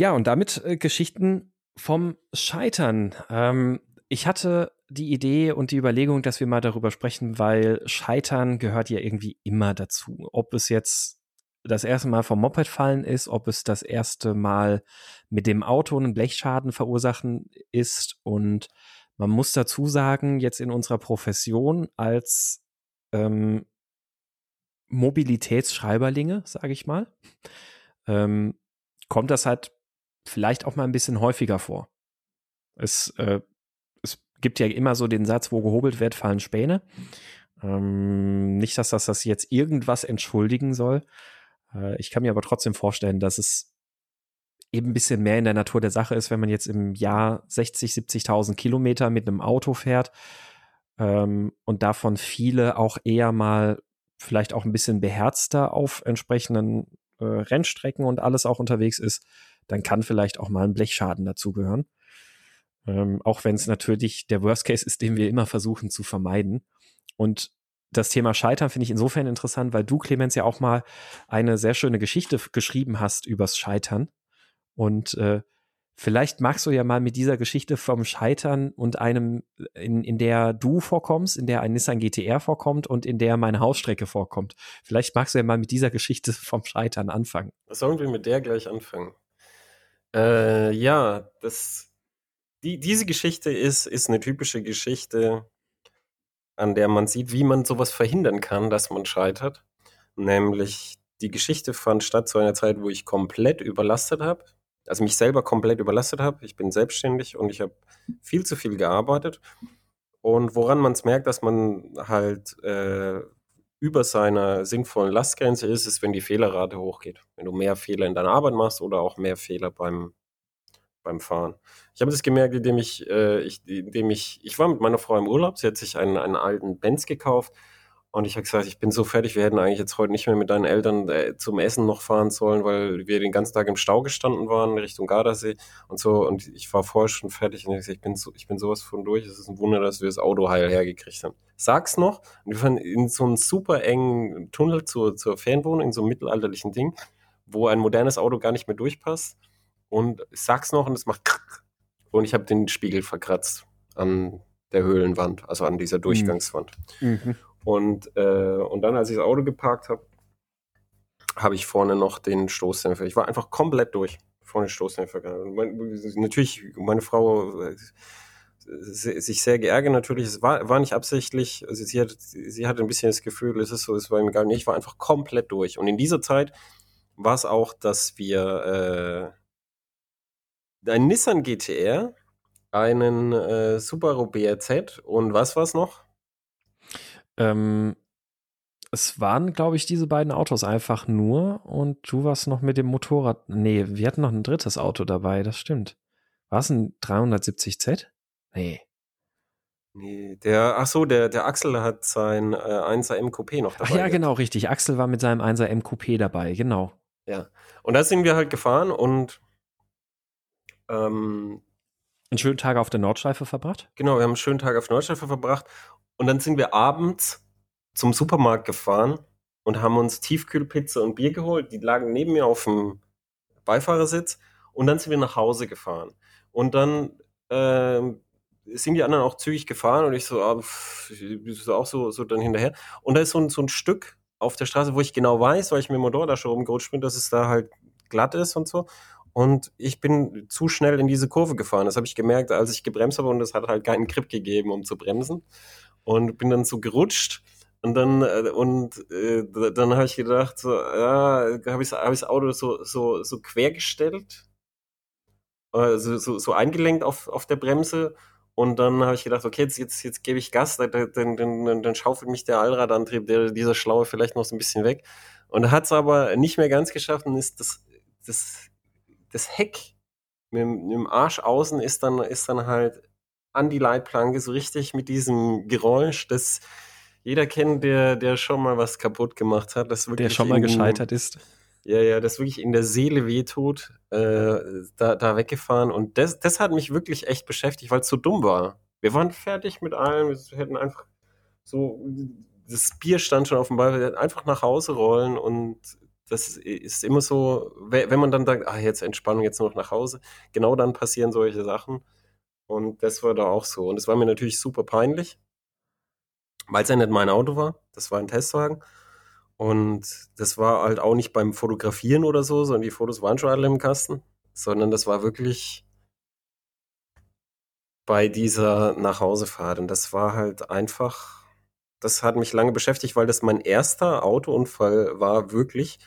Ja, und damit äh, Geschichten vom Scheitern. Ähm, ich hatte die Idee und die Überlegung, dass wir mal darüber sprechen, weil Scheitern gehört ja irgendwie immer dazu. Ob es jetzt das erste Mal vom Moped fallen ist, ob es das erste Mal mit dem Auto einen Blechschaden verursachen ist. Und man muss dazu sagen, jetzt in unserer Profession als ähm, Mobilitätsschreiberlinge, sage ich mal, ähm, kommt das halt vielleicht auch mal ein bisschen häufiger vor. Es, äh, es gibt ja immer so den Satz, wo gehobelt wird, fallen Späne. Ähm, nicht, dass das, das jetzt irgendwas entschuldigen soll. Äh, ich kann mir aber trotzdem vorstellen, dass es eben ein bisschen mehr in der Natur der Sache ist, wenn man jetzt im Jahr 60, 70.000 Kilometer mit einem Auto fährt ähm, und davon viele auch eher mal vielleicht auch ein bisschen beherzter auf entsprechenden äh, Rennstrecken und alles auch unterwegs ist, dann kann vielleicht auch mal ein Blechschaden dazugehören. Ähm, auch wenn es natürlich der Worst Case ist, den wir immer versuchen zu vermeiden. Und das Thema Scheitern finde ich insofern interessant, weil du, Clemens, ja auch mal eine sehr schöne Geschichte geschrieben hast übers Scheitern. Und äh, vielleicht magst du ja mal mit dieser Geschichte vom Scheitern und einem, in, in der du vorkommst, in der ein Nissan GTR vorkommt und in der meine Hausstrecke vorkommt. Vielleicht magst du ja mal mit dieser Geschichte vom Scheitern anfangen. Sollen wir mit der gleich anfangen? Äh, ja, das, die, diese Geschichte ist, ist eine typische Geschichte, an der man sieht, wie man sowas verhindern kann, dass man scheitert. Nämlich die Geschichte fand statt zu einer Zeit, wo ich komplett überlastet habe, also mich selber komplett überlastet habe. Ich bin selbstständig und ich habe viel zu viel gearbeitet. Und woran man es merkt, dass man halt äh, über seiner sinnvollen Lastgrenze ist, ist, wenn die Fehlerrate hochgeht. Wenn du mehr Fehler in deiner Arbeit machst oder auch mehr Fehler beim, beim Fahren. Ich habe das gemerkt, indem ich, äh, ich, indem ich, ich war mit meiner Frau im Urlaub, sie hat sich einen, einen alten Benz gekauft und ich habe gesagt, ich bin so fertig, wir hätten eigentlich jetzt heute nicht mehr mit deinen Eltern äh, zum Essen noch fahren sollen, weil wir den ganzen Tag im Stau gestanden waren, Richtung Gardasee und so. Und ich war vorher schon fertig und ich, gesagt, ich bin, so, ich bin sowas von durch. Es ist ein Wunder, dass wir das Auto heil hergekriegt haben. Sag's noch, und wir fahren in so einen super engen Tunnel zur, zur Fernwohnung, in so einem mittelalterlichen Ding, wo ein modernes Auto gar nicht mehr durchpasst. Und sag's noch und es macht und ich habe den Spiegel verkratzt an der Höhlenwand, also an dieser mhm. Durchgangswand. Mhm. Und, äh, und dann, als ich das Auto geparkt habe, habe ich vorne noch den Stoßdämpfer. Ich war einfach komplett durch. Vorne Stoßdämpfer. Mein, natürlich, meine Frau äh, sich sehr geärgert natürlich. Es war, war nicht absichtlich. Also sie, hat, sie hatte ein bisschen das Gefühl, es ist so, es war ihm egal. Nee, ich war einfach komplett durch. Und in dieser Zeit war es auch, dass wir äh, ein Nissan GTR, einen äh, Subaru BRZ und was war es noch? Ähm, es waren, glaube ich, diese beiden Autos einfach nur und du warst noch mit dem Motorrad. Nee, wir hatten noch ein drittes Auto dabei, das stimmt. War es ein 370Z? Nee. Nee, der, ach so, der, der Axel hat sein äh, 1er MQP noch dabei. Ach ja, gehabt. genau, richtig. Axel war mit seinem 1er MQP dabei, genau. Ja. Und da sind wir halt gefahren und ähm, einen schönen Tag auf der Nordschleife verbracht? Genau, wir haben einen schönen Tag auf der Nordschleife verbracht und dann sind wir abends zum Supermarkt gefahren und haben uns Tiefkühlpizza und Bier geholt. Die lagen neben mir auf dem Beifahrersitz. Und dann sind wir nach Hause gefahren. Und dann äh, sind die anderen auch zügig gefahren und ich so, ah, so auch so, so dann hinterher. Und da ist so ein, so ein Stück auf der Straße, wo ich genau weiß, weil ich mit dem Motorrad da schon rumgerutscht bin, dass es da halt glatt ist und so. Und ich bin zu schnell in diese Kurve gefahren. Das habe ich gemerkt, als ich gebremst habe und es hat halt keinen Grip gegeben, um zu bremsen und bin dann so gerutscht und dann äh, und äh, dann habe ich gedacht so ja habe ich hab das Auto so so so quergestellt also so, so eingelenkt auf auf der Bremse und dann habe ich gedacht okay jetzt jetzt jetzt gebe ich Gas dann, dann, dann, dann schaufelt mich der Allradantrieb der dieser Schlaue vielleicht noch so ein bisschen weg. Und hat es aber nicht mehr ganz geschafft und ist das das das Heck mit, mit dem Arsch außen ist dann ist dann halt an die Leitplanke, so richtig mit diesem Geräusch, das jeder kennt, der, der schon mal was kaputt gemacht hat. Das der schon mal in, gescheitert ist. Ja, ja, das wirklich in der Seele wehtut, äh, da, da weggefahren. Und das, das hat mich wirklich echt beschäftigt, weil es so dumm war. Wir waren fertig mit allem, wir hätten einfach so, das Bier stand schon auf dem Ball, wir hätten einfach nach Hause rollen und das ist immer so, wenn man dann sagt, ah, jetzt Entspannung, jetzt nur noch nach Hause, genau dann passieren solche Sachen. Und das war da auch so. Und es war mir natürlich super peinlich, weil es ja nicht mein Auto war. Das war ein Testwagen. Und das war halt auch nicht beim Fotografieren oder so, sondern die Fotos waren schon alle im Kasten, sondern das war wirklich bei dieser Nachhausefahrt. Und das war halt einfach, das hat mich lange beschäftigt, weil das mein erster Autounfall war, wirklich,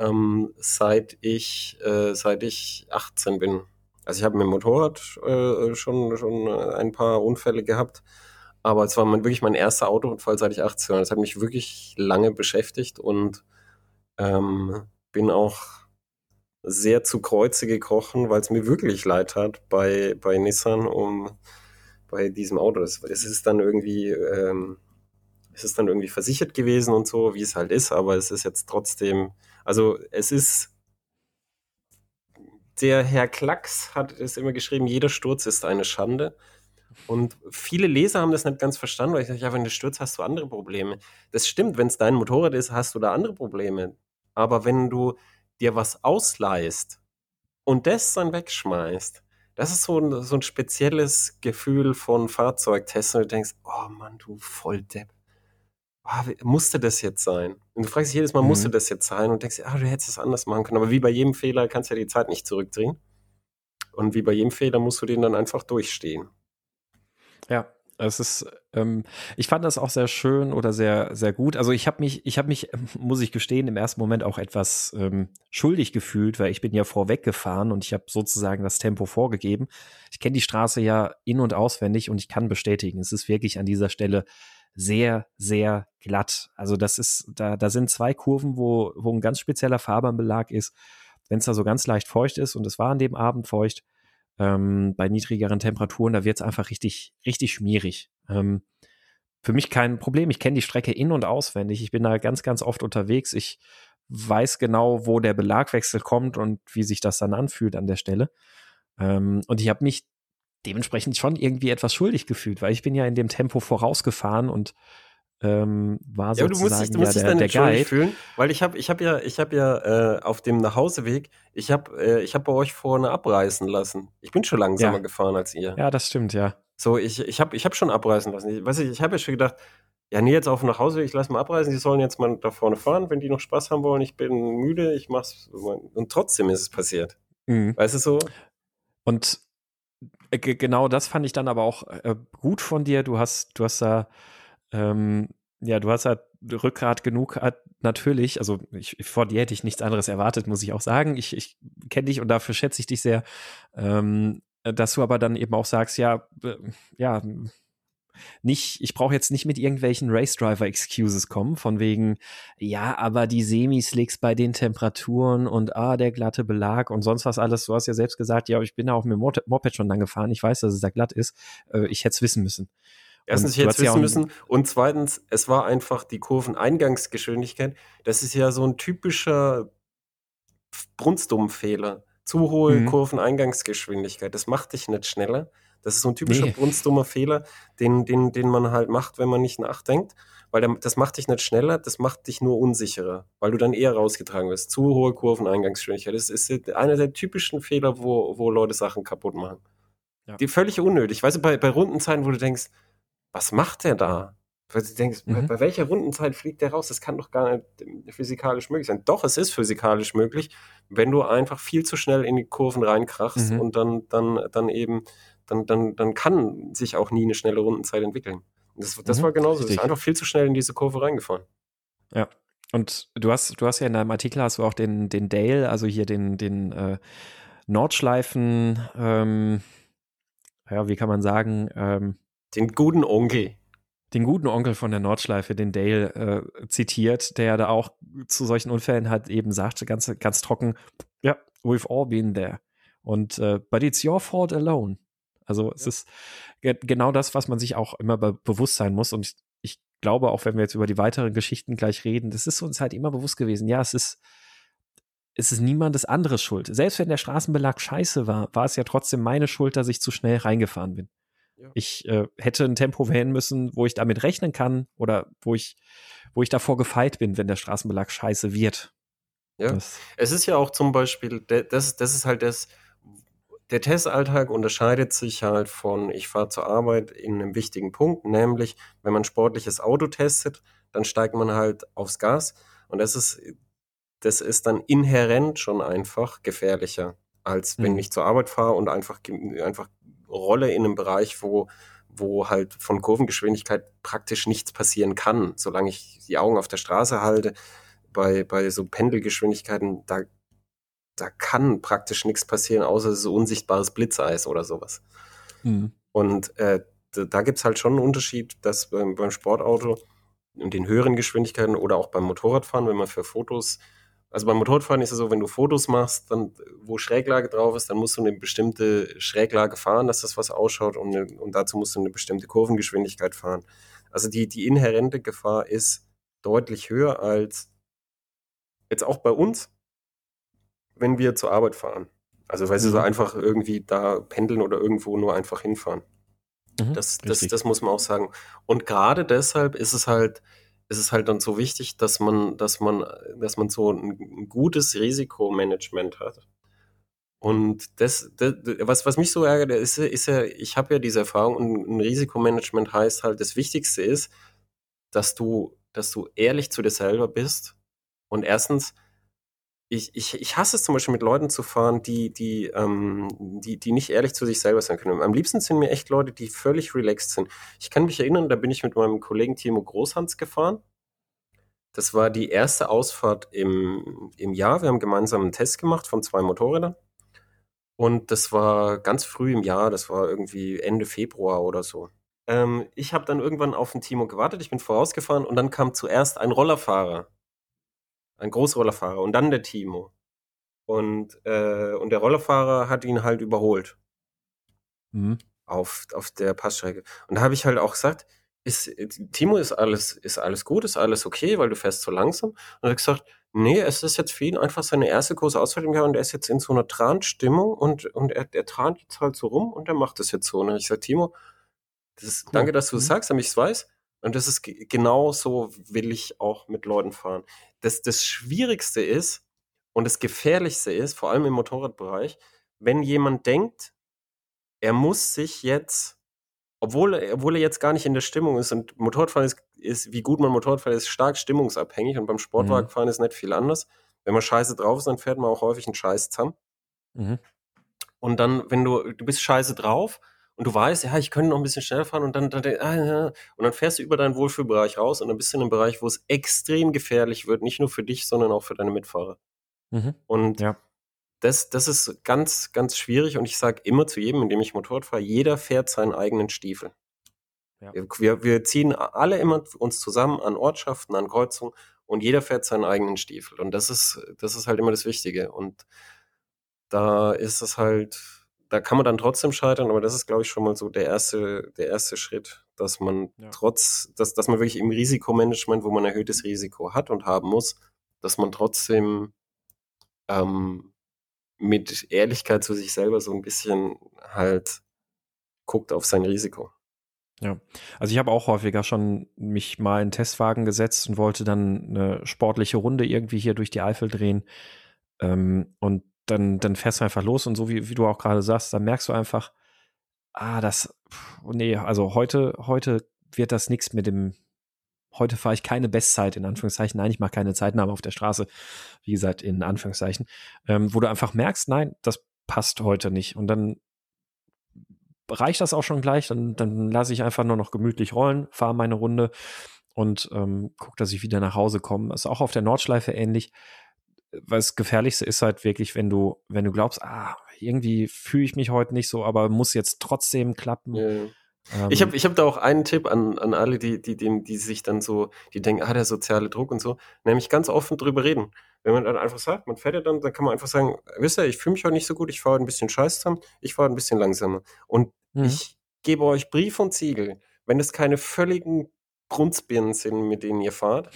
ähm, seit ich, äh, seit ich 18 bin. Also ich habe mit dem Motorrad äh, schon, schon ein paar Unfälle gehabt, aber es war mein, wirklich mein erster Autounfall, seit ich 18 war. Das hat mich wirklich lange beschäftigt und ähm, bin auch sehr zu Kreuze gekrochen, weil es mir wirklich leid hat bei, bei Nissan um bei diesem Auto. Es ist dann irgendwie, ähm, es ist dann irgendwie versichert gewesen und so, wie es halt ist, aber es ist jetzt trotzdem, also es ist der Herr Klacks hat es immer geschrieben, jeder Sturz ist eine Schande. Und viele Leser haben das nicht ganz verstanden, weil ich sage, ja, wenn du stürzt, hast du andere Probleme. Das stimmt, wenn es dein Motorrad ist, hast du da andere Probleme. Aber wenn du dir was ausleihst und das dann wegschmeißt, das ist so ein, so ein spezielles Gefühl von Fahrzeugtests und du denkst, oh Mann, du Volldepp. Oh, musste das jetzt sein? Und du fragst dich jedes Mal, mhm. musste das jetzt sein? Und denkst, ah, du hättest es anders machen können. Aber wie bei jedem Fehler kannst du ja die Zeit nicht zurückdrehen. Und wie bei jedem Fehler musst du den dann einfach durchstehen. Ja, es ist, ähm, ich fand das auch sehr schön oder sehr, sehr gut. Also ich habe mich, ich habe mich, muss ich gestehen, im ersten Moment auch etwas ähm, schuldig gefühlt, weil ich bin ja vorweg gefahren und ich habe sozusagen das Tempo vorgegeben. Ich kenne die Straße ja in- und auswendig und ich kann bestätigen, es ist wirklich an dieser Stelle sehr, sehr glatt. Also das ist, da, da sind zwei Kurven, wo, wo ein ganz spezieller Fahrbahnbelag ist. Wenn es da so ganz leicht feucht ist und es war an dem Abend feucht, ähm, bei niedrigeren Temperaturen, da wird es einfach richtig, richtig schmierig. Ähm, für mich kein Problem. Ich kenne die Strecke in- und auswendig. Ich bin da ganz, ganz oft unterwegs. Ich weiß genau, wo der Belagwechsel kommt und wie sich das dann anfühlt an der Stelle. Ähm, und ich habe mich dementsprechend schon irgendwie etwas schuldig gefühlt, weil ich bin ja in dem Tempo vorausgefahren und ähm, war ja, sozusagen du musst dich, du musst ja, der, der Guide. fühlen, weil ich habe ich hab ja ich habe ja äh, auf dem Nachhauseweg, ich habe äh, ich habe bei euch vorne abreißen lassen. Ich bin schon langsamer ja. gefahren als ihr. Ja, das stimmt, ja. So, ich ich habe ich habe schon abreißen lassen. Ich, weiß ich, ich habe ja schon gedacht, ja, nee, jetzt auf dem Nachhauseweg, ich lasse mal abreißen, die sollen jetzt mal da vorne fahren, wenn die noch Spaß haben wollen. Ich bin müde, ich mach's und trotzdem ist es passiert. Mhm. Weißt du so? Und genau das fand ich dann aber auch äh, gut von dir. Du hast du hast da ähm, ja, du hast halt Rückgrat genug, natürlich, also ich, vor dir hätte ich nichts anderes erwartet, muss ich auch sagen. Ich, ich kenne dich und dafür schätze ich dich sehr, ähm, dass du aber dann eben auch sagst, ja, äh, ja, nicht, ich brauche jetzt nicht mit irgendwelchen Race Driver Excuses kommen, von wegen, ja, aber die Semislicks bei den Temperaturen und ah, der glatte Belag und sonst was alles. Du hast ja selbst gesagt, ja, ich bin da auch mit dem Moped schon lang gefahren, ich weiß, dass es da glatt ist. Äh, ich hätte es wissen müssen. Erstens, ich hätte es wissen müssen. Und zweitens, es war einfach die Kurveneingangsgeschwindigkeit. Das ist ja so ein typischer Brunstdummfehler. Zu hohe mhm. Kurveneingangsgeschwindigkeit. Das macht dich nicht schneller. Das ist so ein typischer nee. brunstdummer Fehler, den, den, den man halt macht, wenn man nicht nachdenkt. Weil das macht dich nicht schneller, das macht dich nur unsicherer, weil du dann eher rausgetragen wirst. Zu hohe Kurveneingangsgeschwindigkeit. Das ist einer der typischen Fehler, wo, wo Leute Sachen kaputt machen. Ja. Die völlig unnötig. Weißt du, bei, bei Rundenzeiten, wo du denkst, was macht der da? Weil du denkst, mhm. bei, bei, welcher Rundenzeit fliegt der raus? Das kann doch gar nicht physikalisch möglich sein. Doch, es ist physikalisch möglich, wenn du einfach viel zu schnell in die Kurven reinkrachst mhm. und dann, dann, dann eben, dann, dann, dann kann sich auch nie eine schnelle Rundenzeit entwickeln. Das, das mhm. war genauso. Du bist einfach viel zu schnell in diese Kurve reingefahren. Ja. Und du hast, du hast ja in deinem Artikel hast du auch den, den Dale, also hier den, den äh, Nordschleifen, ähm, ja, wie kann man sagen, ähm, den guten Onkel. Den guten Onkel von der Nordschleife, den Dale, äh, zitiert, der da auch zu solchen Unfällen halt eben sagte, ganz, ganz trocken, ja, yeah, we've all been there. Und, äh, but it's your fault alone. Also es ist ge genau das, was man sich auch immer be bewusst sein muss. Und ich, ich glaube, auch wenn wir jetzt über die weiteren Geschichten gleich reden, das ist uns halt immer bewusst gewesen. Ja, es ist, es ist niemandes anderes Schuld. Selbst wenn der Straßenbelag scheiße war, war es ja trotzdem meine Schuld, dass ich zu schnell reingefahren bin. Ja. Ich äh, hätte ein Tempo wählen müssen, wo ich damit rechnen kann oder wo ich, wo ich davor gefeit bin, wenn der Straßenbelag scheiße wird. Ja. Das, Es ist ja auch zum Beispiel, das, das ist halt das, der Testalltag unterscheidet sich halt von, ich fahre zur Arbeit in einem wichtigen Punkt, nämlich, wenn man sportliches Auto testet, dann steigt man halt aufs Gas und das ist, das ist dann inhärent schon einfach gefährlicher, als wenn Mhm. ich zur Arbeit fahre und einfach, einfach rolle in einem Bereich, wo, wo halt von Kurvengeschwindigkeit praktisch nichts passieren kann, solange ich die Augen auf der Straße halte. Bei, bei so Pendelgeschwindigkeiten, da, da kann praktisch nichts passieren, außer so unsichtbares Blitzeis oder sowas. Mhm. Und äh, da, da gibt es halt schon einen Unterschied, dass beim, beim Sportauto und den höheren Geschwindigkeiten oder auch beim Motorradfahren, wenn man für Fotos, also beim Motorradfahren ist es so, wenn du Fotos machst, dann, wo Schräglage drauf ist, dann musst du eine bestimmte Schräglage fahren, dass das was ausschaut und, eine, und dazu musst du eine bestimmte Kurvengeschwindigkeit fahren. Also die, die inhärente Gefahr ist deutlich höher als jetzt auch bei uns, wenn wir zur Arbeit fahren. Also weil sie so Mhm. einfach irgendwie da pendeln oder irgendwo nur einfach hinfahren. Mhm. Das, das, das muss man auch sagen. Und gerade deshalb ist es halt, ist es halt dann so wichtig, dass man, dass man, dass man so ein, ein gutes Risikomanagement hat. Und das, das was, was mich so ärgert, ist, ist ja, ich habe ja diese Erfahrung und ein Risikomanagement heißt halt, das Wichtigste ist, dass du, dass du ehrlich zu dir selber bist. Und erstens, ich, ich, ich hasse es zum Beispiel mit Leuten zu fahren, die, die, ähm, die, die nicht ehrlich zu sich selber sein können. Am liebsten sind mir echt Leute, die völlig relaxed sind. Ich kann mich erinnern, da bin ich mit meinem Kollegen Timo Großhans gefahren. Das war die erste Ausfahrt im, im Jahr. Wir haben gemeinsam einen Test gemacht von zwei Motorrädern. Und das war ganz früh im Jahr, das war irgendwie Ende Februar oder so. Ähm, ich habe dann irgendwann auf den Timo gewartet, ich bin vorausgefahren und dann kam zuerst ein Rollerfahrer. Ein Großrollerfahrer und dann der Timo. Und, äh, und der Rollerfahrer hat ihn halt überholt Mhm. auf, auf der Passstrecke. Und da habe ich halt auch gesagt, ist, Timo, ist alles, ist alles gut, ist alles okay, weil du fährst zu langsam. Und er hat gesagt, nee, es ist jetzt für ihn einfach seine erste große Ausfahrt im Jahr und er ist jetzt in so einer Transtimmung und, und er, er trant jetzt halt so rum und er macht das jetzt so. Und dann habe ich gesagt, Timo, das ist, Cool. danke, dass du es Mhm. sagst, damit ich es weiß. Und das ist ge- genau so will ich auch mit Leuten fahren. Das, das Schwierigste ist und das Gefährlichste ist, vor allem im Motorradbereich, wenn jemand denkt, er muss sich jetzt, obwohl, er- obwohl er jetzt gar nicht in der Stimmung ist und Motorradfahren ist, ist wie gut man Motorrad fährt, ist stark stimmungsabhängig und beim Sportwagenfahren ist nicht viel anders. Wenn man scheiße drauf ist, dann fährt man auch häufig einen Scheiß zusammen. Mhm. Und dann, wenn du, du bist scheiße drauf und du weißt, ja, ich könnte noch ein bisschen schneller fahren und dann, dann, ah, und dann fährst du über deinen Wohlfühlbereich raus und dann bist du in einem Bereich, wo es extrem gefährlich wird, nicht nur für dich, sondern auch für deine Mitfahrer. Mhm. Und Ja. das, das ist ganz, ganz schwierig und ich sage immer zu jedem, indem ich Motorrad fahre, jeder fährt seinen eigenen Stiefel. Ja. Wir, wir, wir ziehen alle immer uns zusammen an Ortschaften, an Kreuzungen und jeder fährt seinen eigenen Stiefel. Und das ist, das ist halt immer das Wichtige. Und da ist es halt, da kann man dann trotzdem scheitern, aber das ist, glaube ich, schon mal so der erste, der erste Schritt, dass man Ja. trotz, dass, dass man wirklich im Risikomanagement, wo man erhöhtes Risiko hat und haben muss, dass man trotzdem ähm, mit Ehrlichkeit zu sich selber so ein bisschen halt guckt auf sein Risiko. Ja, also ich habe auch häufiger schon mich mal in Testwagen gesetzt und wollte dann eine sportliche Runde irgendwie hier durch die Eifel drehen. Ähm, und dann, dann fährst du einfach los und so wie, wie du auch gerade sagst, dann merkst du einfach, ah, das, pff, nee, also heute, heute wird das nichts mit dem, heute fahre ich keine Bestzeit, in Anführungszeichen. Nein, ich mache keine Zeitnahme auf der Straße, wie gesagt, in Anführungszeichen, ähm, wo du einfach merkst, nein, das passt heute nicht. Und dann reicht das auch schon gleich, dann, dann lasse ich einfach nur noch gemütlich rollen, fahre meine Runde und ähm, gucke, dass ich wieder nach Hause komme. Ist auch auf der Nordschleife ähnlich. Weil das Gefährlichste ist halt wirklich, wenn du, wenn du glaubst, ah, irgendwie fühle ich mich heute nicht so, aber muss jetzt trotzdem klappen. Ja. Ähm, Ich habe ich hab da auch einen Tipp an, an alle, die, die, die, die sich dann so, die denken, ah, der soziale Druck und so, nämlich ganz offen drüber reden. Wenn man dann einfach sagt, man fährt ja dann, dann kann man einfach sagen, wisst ihr, ich fühle mich heute nicht so gut, ich fahre ein bisschen scheiß zusammen, ich fahre ein bisschen langsamer. Und mhm. ich gebe euch Brief und Siegel, wenn es keine völligen Brunzbirnen sind, mit denen ihr fahrt,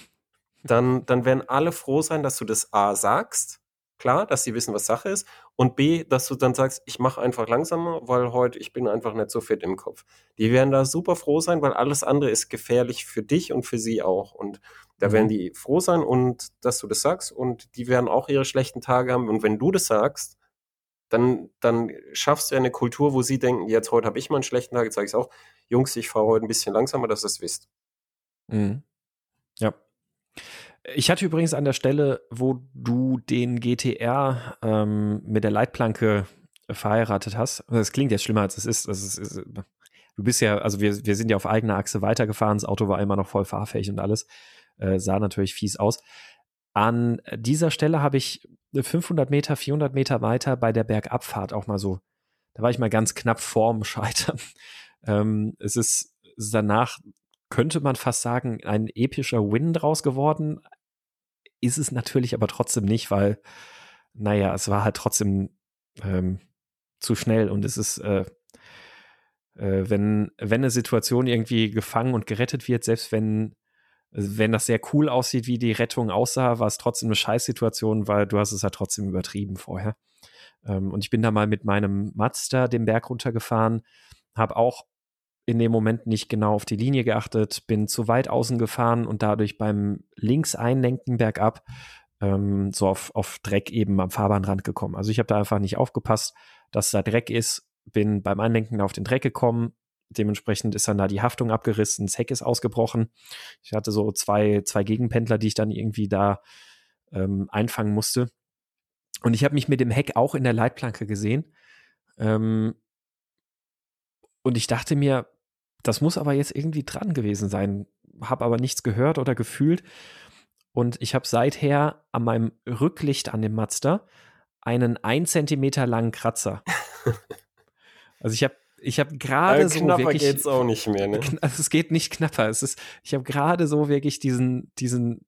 dann, dann werden alle froh sein, dass du das A sagst, klar, dass sie wissen, was Sache ist, und B, dass du dann sagst, ich mache einfach langsamer, weil heute ich bin einfach nicht so fit im Kopf. Die werden da super froh sein, weil alles andere ist gefährlich für dich und für sie auch. Und Da mhm. werden die froh sein und dass du das sagst und die werden auch ihre schlechten Tage haben. Und wenn du das sagst, dann, dann schaffst du eine Kultur, wo sie denken, jetzt heute habe ich mal einen schlechten Tag, jetzt sage ich es auch, Jungs, ich fahre heute ein bisschen langsamer, dass ihr es wisst. Mhm. Ja. Ich hatte übrigens an der Stelle, wo du den GTR ähm, mit der Leitplanke verheiratet hast, das klingt jetzt schlimmer als es ist, das ist, ist du bist ja, also wir, wir sind ja auf eigener Achse weitergefahren, das Auto war immer noch voll fahrfähig und alles, äh, sah natürlich fies aus. An dieser Stelle habe ich 500 Meter, 400 Meter weiter bei der Bergabfahrt auch mal so, da war ich mal ganz knapp vorm Scheitern. Ähm, es ist danach, könnte man fast sagen, ein epischer Win draus geworden. Ist es natürlich aber trotzdem nicht, weil, naja, es war halt trotzdem ähm, zu schnell und es ist, äh, äh, wenn, wenn eine Situation irgendwie gefangen und gerettet wird, selbst wenn wenn das sehr cool aussieht, wie die Rettung aussah, war es trotzdem eine Scheißsituation, weil du hast es ja trotzdem übertrieben vorher. Ähm, und ich bin da mal mit meinem Mazda den Berg runtergefahren, habe auch in dem Moment nicht genau auf die Linie geachtet, bin zu weit außen gefahren und dadurch beim links einlenken bergab ähm, so auf, auf Dreck eben am Fahrbahnrand gekommen. Also ich habe da einfach nicht aufgepasst, dass da Dreck ist, bin beim Einlenken auf den Dreck gekommen, Dementsprechend ist dann da die Haftung abgerissen, das Heck ist ausgebrochen. Ich hatte so zwei, zwei Gegenpendler, die ich dann irgendwie da ähm, einfangen musste. Und ich habe mich mit dem Heck auch in der Leitplanke gesehen. Ähm, und ich dachte mir, das muss aber jetzt irgendwie dran gewesen sein. Habe aber nichts gehört oder gefühlt. Und ich habe seither an meinem Rücklicht an dem Mazda einen ein Zentimeter langen Kratzer. Also ich habe ich habe gerade so knapper wirklich. geht's auch nicht mehr, ne? Also es geht nicht knapper. Es ist, ich habe gerade so wirklich diesen, diesen,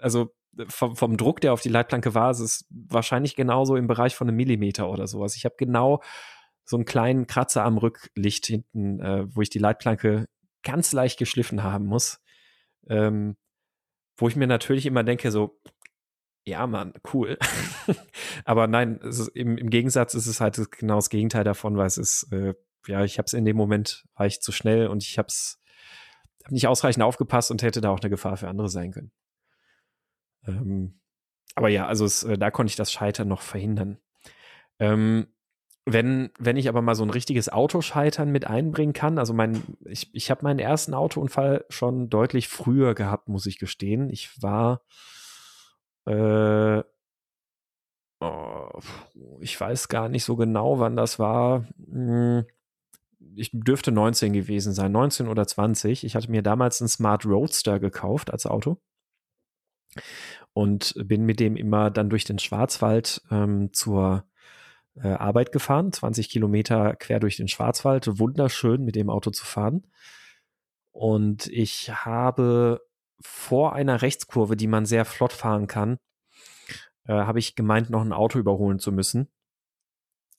also vom, vom Druck, der auf die Leitplanke war, es ist wahrscheinlich genauso im Bereich von einem Millimeter oder sowas. Ich habe genau so einen kleinen Kratzer am Rücklicht hinten, äh, wo ich die Leitplanke ganz leicht geschliffen haben muss. Ähm, wo ich mir natürlich immer denke, so, ja, Mann, cool. Aber nein, im, im, Gegensatz ist es halt genau das Gegenteil davon, weil es ist äh, ja, ich habe es in dem Moment, war ich zu schnell und ich habe es hab nicht ausreichend aufgepasst und hätte da auch eine Gefahr für andere sein können. Ähm, aber ja, also es, äh, da konnte ich das Scheitern noch verhindern. Ähm, wenn, wenn ich aber mal so ein richtiges Autoscheitern mit einbringen kann, also mein, ich, ich habe meinen ersten Autounfall schon deutlich früher gehabt, muss ich gestehen. Ich war, äh, oh, ich weiß gar nicht so genau, wann das war. Hm, ich dürfte 19 gewesen sein, 19 oder 20. Ich hatte mir damals einen Smart Roadster gekauft als Auto und bin mit dem immer dann durch den Schwarzwald ähm, zur äh, Arbeit gefahren, 20 Kilometer quer durch den Schwarzwald, wunderschön mit dem Auto zu fahren. Und ich habe vor einer Rechtskurve, die man sehr flott fahren kann, äh, habe ich gemeint, noch ein Auto überholen zu müssen.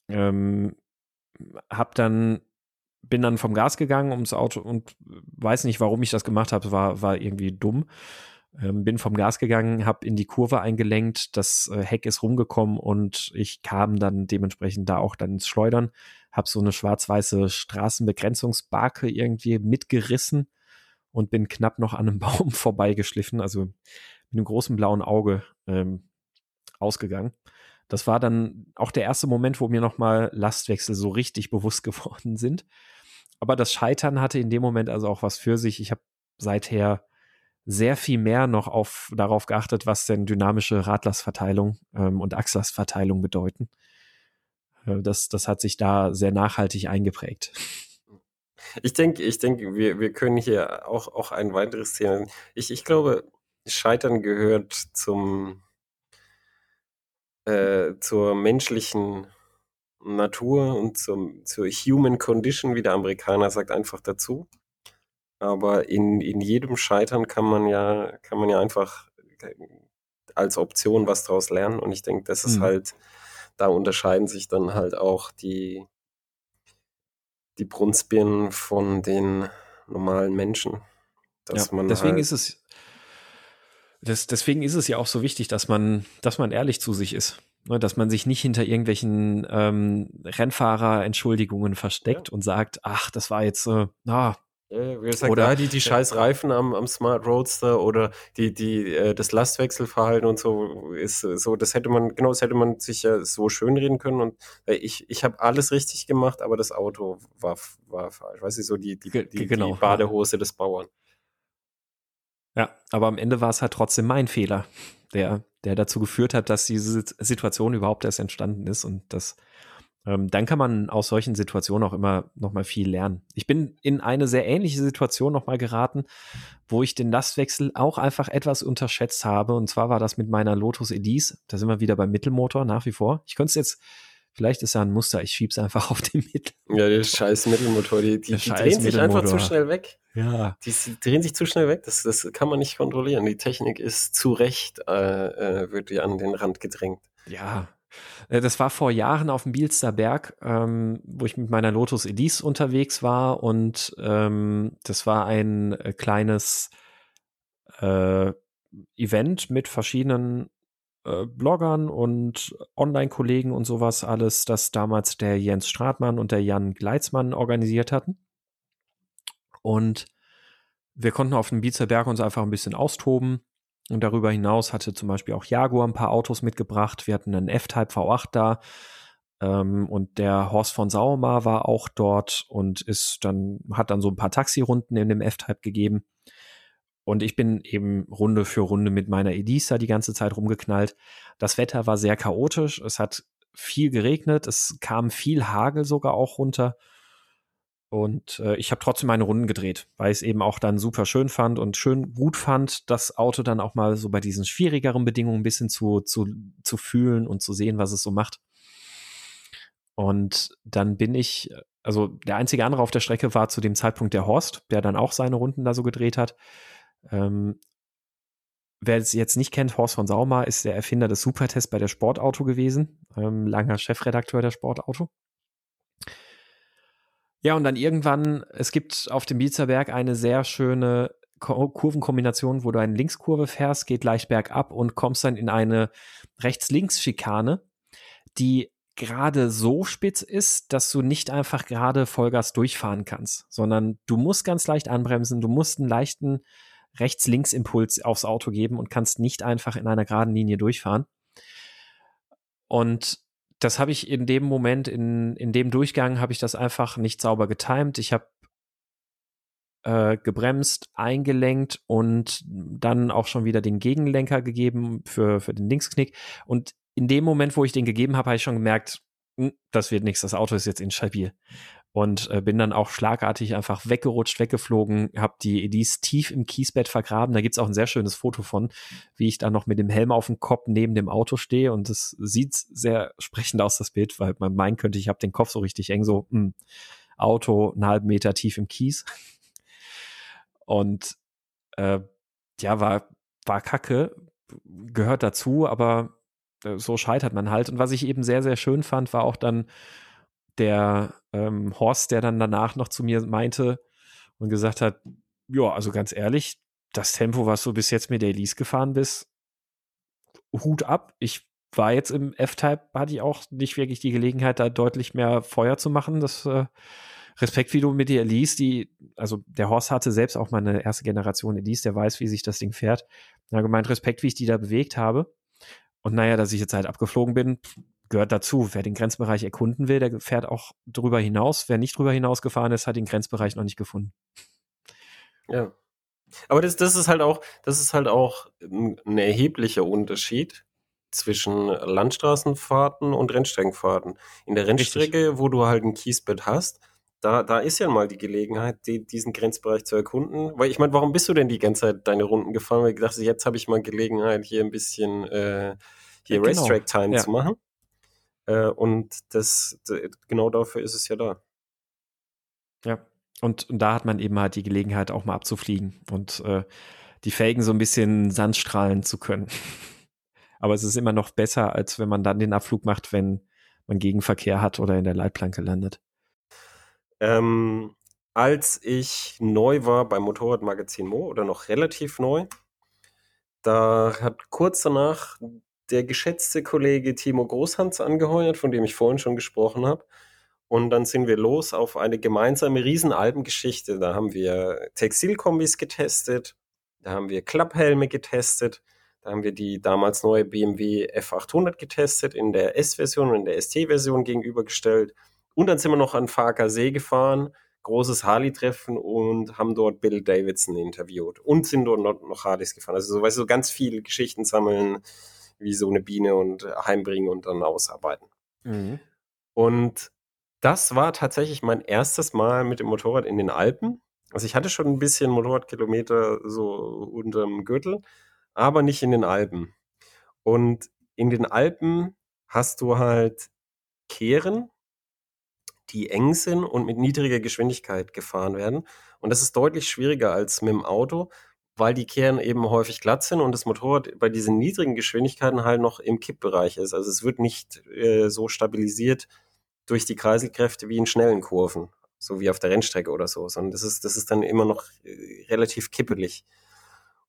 Ähm, habe dann bin dann vom Gas gegangen ums Auto und weiß nicht, warum ich das gemacht habe, war, war irgendwie dumm. Ähm, bin vom Gas gegangen, habe in die Kurve eingelenkt, das äh, Heck ist rumgekommen und ich kam dann dementsprechend da auch dann ins Schleudern, habe so eine schwarz-weiße Straßenbegrenzungsbarke irgendwie mitgerissen und bin knapp noch an einem Baum vorbeigeschliffen, also mit einem großen blauen Auge ähm, ausgegangen. Das war dann auch der erste Moment, wo mir nochmal Lastwechsel so richtig bewusst geworden sind. Aber das Scheitern hatte in dem Moment also auch was für sich. Ich habe seither sehr viel mehr noch auf, darauf geachtet, was denn dynamische Radlastverteilung ähm, und Achslastverteilung bedeuten. Äh, das, das hat sich da sehr nachhaltig eingeprägt. Ich denke, ich denke, wir, wir können hier auch, auch ein weiteres Thema. Ich, ich glaube, Scheitern gehört zum, äh, zur menschlichen Natur und zum, zur Human Condition, wie der Amerikaner sagt, einfach dazu. Aber in, in jedem Scheitern kann man ja, kann man ja einfach als Option was daraus lernen. Und ich denke, das ist mhm. halt, da unterscheiden sich dann halt auch die, die Brunstbirnen von den normalen Menschen. Dass ja, man deswegen halt ist es, das, deswegen ist es ja auch so wichtig, dass man, dass man ehrlich zu sich ist. Ne, dass man sich nicht hinter irgendwelchen ähm, Rennfahrer-Entschuldigungen versteckt ja. und sagt, ach, das war jetzt, äh, wie gesagt, oder die, die scheiß Reifen am, am Smart Roadster oder die, die, äh, das Lastwechselverhalten und so ist so, das hätte man, genau, das hätte man sich ja so schön reden können. Und äh, ich, ich habe alles richtig gemacht, aber das Auto war, war falsch. Weißt du, so die, die, die, genau, die Badehose ja. des Bauern. Ja, aber am Ende war es halt trotzdem mein Fehler, der, der dazu geführt hat, dass diese Situation überhaupt erst entstanden ist und das dann kann man aus solchen Situationen auch immer noch mal viel lernen. Ich bin in eine sehr ähnliche Situation noch mal geraten, wo ich den Lastwechsel auch einfach etwas unterschätzt habe. Und zwar war das mit meiner Lotus Elise. Da sind wir wieder beim Mittelmotor nach wie vor. Ich könnte es jetzt Vielleicht ist ja ein Muster, ich schieb's einfach auf den Mittel. Ja, der scheiß Mittelmotor, die, die, die drehen sich einfach zu schnell weg. Ja. Die, die, drehen sich zu schnell weg, das, das kann man nicht kontrollieren. Die Technik ist zu Recht, äh, äh, wird die an den Rand gedrängt. Ja, das war vor Jahren auf dem Bielster Berg, ähm, wo ich mit meiner Lotus Elise unterwegs war und ähm, das war ein äh, kleines äh, Event mit verschiedenen äh, Bloggern und Online-Kollegen und sowas alles, das damals der Jens Stratmann und der Jan Gleitzmann organisiert hatten. Und wir konnten auf dem Bielster Berg uns einfach ein bisschen austoben und darüber hinaus hatte zum Beispiel auch Jaguar ein paar Autos mitgebracht. Wir hatten einen F-Type V8 da. Ähm, und der Horst von Sauermar war auch dort und ist dann, hat dann so ein paar Taxirunden in dem F-Type gegeben. Und ich bin eben Runde für Runde mit meiner Edisa die ganze Zeit rumgeknallt. Das Wetter war sehr chaotisch. Es hat viel geregnet. Es kam viel Hagel sogar auch runter. Und äh, ich habe trotzdem meine Runden gedreht, weil ich es eben auch dann super schön fand und schön gut fand, das Auto dann auch mal so bei diesen schwierigeren Bedingungen ein bisschen zu, zu, zu fühlen und zu sehen, was es so macht. Und dann bin ich, also der einzige andere auf der Strecke war zu dem Zeitpunkt der Horst, der dann auch seine Runden da so gedreht hat. Ähm, wer es jetzt nicht kennt, Horst von Sauma ist der Erfinder des Supertests bei der Sportauto gewesen, ähm, langer Chefredakteur der Sportauto. Ja, und dann irgendwann, es gibt auf dem Biezerberg eine sehr schöne Kurvenkombination, wo du eine Linkskurve fährst, geht leicht bergab und kommst dann in eine Rechts-Links-Schikane, die gerade so spitz ist, dass du nicht einfach gerade Vollgas durchfahren kannst, sondern du musst ganz leicht anbremsen, du musst einen leichten Rechts-Links-Impuls aufs Auto geben und kannst nicht einfach in einer geraden Linie durchfahren. Und das habe ich in dem Moment, in, in dem Durchgang, habe ich das einfach nicht sauber getimt. Ich habe äh, gebremst, eingelenkt und dann auch schon wieder den Gegenlenker gegeben für, für den Linksknick. Und in dem Moment, wo ich den gegeben habe, habe ich schon gemerkt, hm, das wird nichts, das Auto ist jetzt instabil und äh, bin dann auch schlagartig einfach weggerutscht, weggeflogen, habe die Elise tief im Kiesbett vergraben. Da gibt's auch ein sehr schönes Foto von, wie ich dann noch mit dem Helm auf dem Kopf neben dem Auto stehe und das sieht sehr sprechend aus, das Bild, weil man meinen könnte, ich habe den Kopf so richtig eng, so mh, hm, Auto einen halben Meter tief im Kies. Und äh, ja, war, war kacke, gehört dazu, aber äh, so scheitert man halt. Und was ich eben sehr, sehr schön fand, war auch dann der ähm, Horst, der dann danach noch zu mir meinte und gesagt hat, ja, also ganz ehrlich, das Tempo, was du bis jetzt mit der Elise gefahren bist, Hut ab. Ich war jetzt im F-Type, hatte ich auch nicht wirklich die Gelegenheit, da deutlich mehr Feuer zu machen. Das äh, Respekt, wie du mit der Elise, die, also der Horst hatte selbst auch mal eine erste Generation Elise, der weiß, wie sich das Ding fährt. Er gemeint, Respekt, wie ich die da bewegt habe. Und naja, dass ich jetzt halt abgeflogen bin, gehört dazu. Wer den Grenzbereich erkunden will, der fährt auch drüber hinaus. Wer nicht drüber hinaus gefahren ist, hat den Grenzbereich noch nicht gefunden. Ja. Aber das, das ist halt auch, das ist halt auch ein erheblicher Unterschied zwischen Landstraßenfahrten und Rennstreckenfahrten. In der Rennstrecke, Richtig. wo du halt ein Kiesbett hast, da, da ist ja mal die Gelegenheit, die, diesen Grenzbereich zu erkunden. Weil ich meine, warum bist du denn die ganze Zeit deine Runden gefahren? Weil ich dachte, jetzt habe ich mal Gelegenheit, hier ein bisschen äh, hier ja, genau. Racetrack-Time ja. zu machen. Äh, und das, genau dafür ist es ja da. Ja, und, und, da hat man eben halt die Gelegenheit, auch mal abzufliegen und äh, die Felgen so ein bisschen sandstrahlen zu können. Aber es ist immer noch besser, als wenn man dann den Abflug macht, wenn man Gegenverkehr hat oder in der Leitplanke landet. Ähm, als ich neu war beim Motorradmagazin Mo oder noch relativ neu, da hat kurz danach der geschätzte Kollege Timo Großhans angeheuert, von dem ich vorhin schon gesprochen habe. Und dann sind wir los auf eine gemeinsame Riesenalbengeschichte. Da haben wir Textilkombis getestet, da haben wir Klapphelme getestet, da haben wir die damals neue BMW F800 getestet, in der S-Version und in der ST-Version gegenübergestellt. Und dann sind wir noch an Farker See gefahren, großes Harley-Treffen und haben dort Bill Davidson interviewt und sind dort noch, Harleys gefahren. Also so, weißt du, so ganz viele Geschichten sammeln, wie so eine Biene und heimbringen und dann ausarbeiten. Mhm. Und das war tatsächlich mein erstes Mal mit dem Motorrad in den Alpen. Also ich hatte schon ein bisschen Motorradkilometer so unterm Gürtel, aber nicht in den Alpen. Und in den Alpen hast du halt Kehren, die eng sind und mit niedriger Geschwindigkeit gefahren werden. Und das ist deutlich schwieriger als mit dem Auto, weil die Kehren eben häufig glatt sind und das Motorrad bei diesen niedrigen Geschwindigkeiten halt noch im Kippbereich ist. Also es wird nicht äh, so stabilisiert durch die Kreiselkräfte wie in schnellen Kurven, so wie auf der Rennstrecke oder so, sondern das ist, das ist dann immer noch äh, relativ kippelig.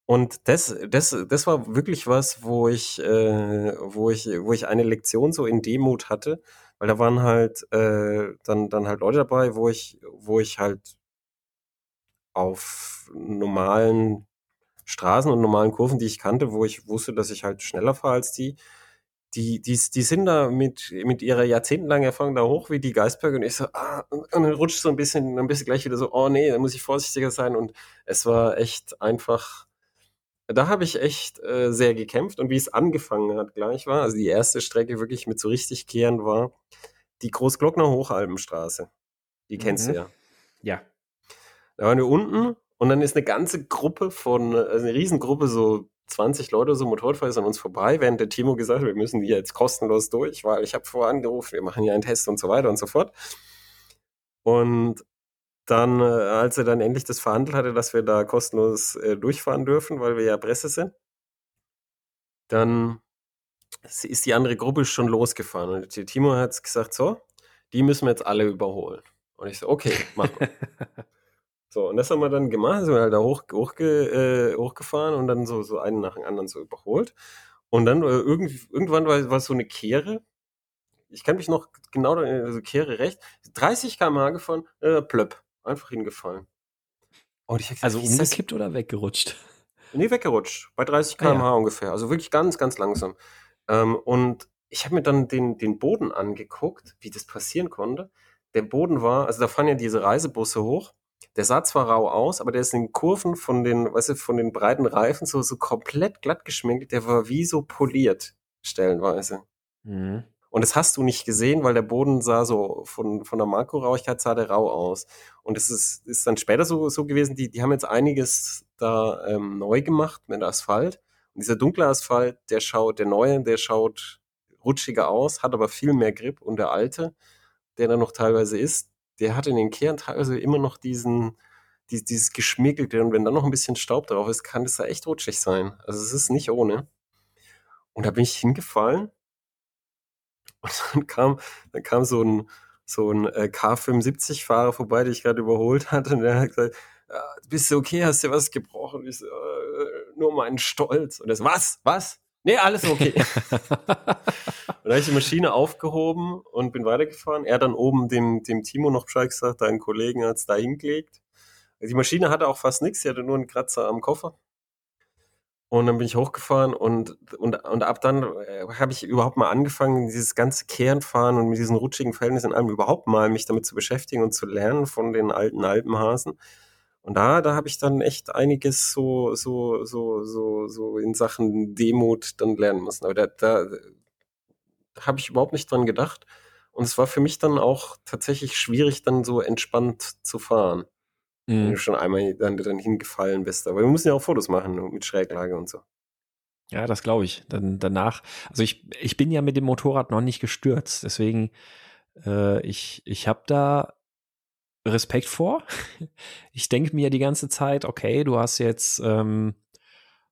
Und das, das, das war wirklich was, wo ich, äh, wo ich, wo ich eine Lektion so in Demut hatte, weil da waren halt äh, dann, dann halt Leute dabei, wo ich, wo ich halt auf normalen Straßen und normalen Kurven, die ich kannte, wo ich wusste, dass ich halt schneller fahre als die, die, die, die sind da mit, mit ihrer jahrzehntelangen Erfahrung da hoch wie die Geisberge und ich so, ah, und dann rutscht so ein bisschen, dann bist du gleich wieder so, oh nee, da muss ich vorsichtiger sein und es war echt einfach, da habe ich echt äh, sehr gekämpft und wie es angefangen hat gleich war, also die erste Strecke wirklich mit so richtig kehren war, die Großglockner Hochalpenstraße. Die kennst mhm. du ja. Ja. Da waren wir unten und dann ist eine ganze Gruppe von, also eine Riesengruppe, so 20 Leute so Motorradfahrer an uns vorbei, während der Timo gesagt hat, wir müssen die jetzt kostenlos durch, weil ich habe vorher angerufen, wir machen hier einen Test und so weiter und so fort. Und dann, äh, als er dann endlich das verhandelt hatte, dass wir da kostenlos äh, durchfahren dürfen, weil wir ja Presse sind, dann ist die andere Gruppe schon losgefahren. Und der Timo hat gesagt, so, die müssen wir jetzt alle überholen. Und ich so, okay, machen wir. So, und das haben wir dann gemacht, sind wir halt da hoch, hochge, äh, hochgefahren und dann so, so einen nach dem anderen so überholt. Und dann äh, irgend, irgendwann war, war so eine Kehre. Ich kann mich noch genau, also Kehre recht, 30 km/h gefahren, äh, plöpp, einfach hingefallen. Und ich also umgekippt oder weggerutscht? Nee, weggerutscht. Bei 30 km/h ah, ja. ungefähr. Also wirklich ganz, ganz langsam. Ähm, und ich habe mir dann den, den Boden angeguckt, wie das passieren konnte. Der Boden war, also da fahren ja diese Reisebusse hoch der sah zwar rau aus, aber der ist in den Kurven von den, weißt du, von den breiten Reifen so, so komplett glatt geschminkt. Der war wie so poliert, stellenweise. Mhm. Und das hast du nicht gesehen, weil der Boden sah so, von, von der Makrorauigkeit sah der rau aus. Und es ist, ist dann später so, so gewesen, die, die haben jetzt einiges da ähm, neu gemacht mit Asphalt. Und dieser dunkle Asphalt, der schaut, der neue, der schaut rutschiger aus, hat aber viel mehr Grip. Und der alte, der da noch teilweise ist, der hat in den Kehren teilweise immer noch diesen, die, dieses Geschmickelte und wenn dann noch ein bisschen Staub drauf ist, kann das da echt rutschig sein. Also es ist nicht ohne. Und da bin ich hingefallen und dann kam, dann kam so ein, so ein äh, K75-Fahrer vorbei, den ich gerade überholt hatte und der hat gesagt, ja, bist du okay, hast du was gebrochen? Ich so, äh, nur meinen Stolz. Und das, was? Was? Nee, alles okay. und dann habe ich die Maschine aufgehoben und bin weitergefahren. Er dann oben dem, dem Timo noch Bescheid gesagt, deinen Kollegen hat es da hingelegt. Die Maschine hatte auch fast nichts, sie hatte nur einen Kratzer am Koffer. Und dann bin ich hochgefahren und, und, und ab dann äh, habe ich überhaupt mal angefangen, dieses ganze Kehrenfahren und mit diesen rutschigen Verhältnissen in allem überhaupt mal mich damit zu beschäftigen und zu lernen von den alten Alpenhasen. Und da, da habe ich dann echt einiges so, so, so, so, so in Sachen Demut dann lernen müssen. Aber da, da habe ich überhaupt nicht dran gedacht. Und es war für mich dann auch tatsächlich schwierig, dann so entspannt zu fahren. Mhm. Wenn du schon einmal dann, dann hingefallen bist. Aber wir müssen ja auch Fotos machen mit Schräglage und so. Ja, das glaube ich. Dann danach, also ich, ich bin ja mit dem Motorrad noch nicht gestürzt, deswegen äh, ich, ich habe da Respekt vor. Ich denke mir die ganze Zeit, okay, du hast jetzt, ähm,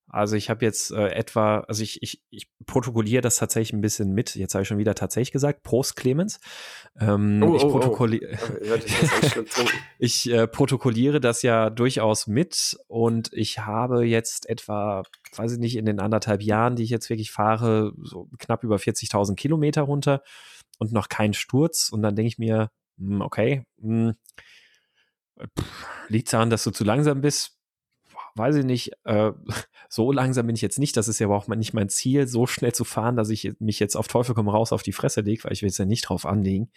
also ich habe jetzt äh, etwa, also ich, ich, ich protokolliere das tatsächlich ein bisschen mit. Jetzt habe ich schon wieder tatsächlich gesagt, Prost Clemens. Ähm, oh, ich, oh, protokolli oh. ich äh, protokolliere das ja durchaus mit und ich habe jetzt etwa, weiß ich nicht, in den anderthalb Jahren, die ich jetzt wirklich fahre, so knapp über 40.000 Kilometer runter und noch keinen Sturz. Und dann denke ich mir, okay, hm, liegt daran, dass du zu langsam bist? Weiß ich nicht. Äh, so langsam bin ich jetzt nicht. Das ist ja aber auch nicht mein Ziel, so schnell zu fahren, dass ich mich jetzt auf Teufel komm raus auf die Fresse lege, weil ich will es ja nicht drauf anlegen.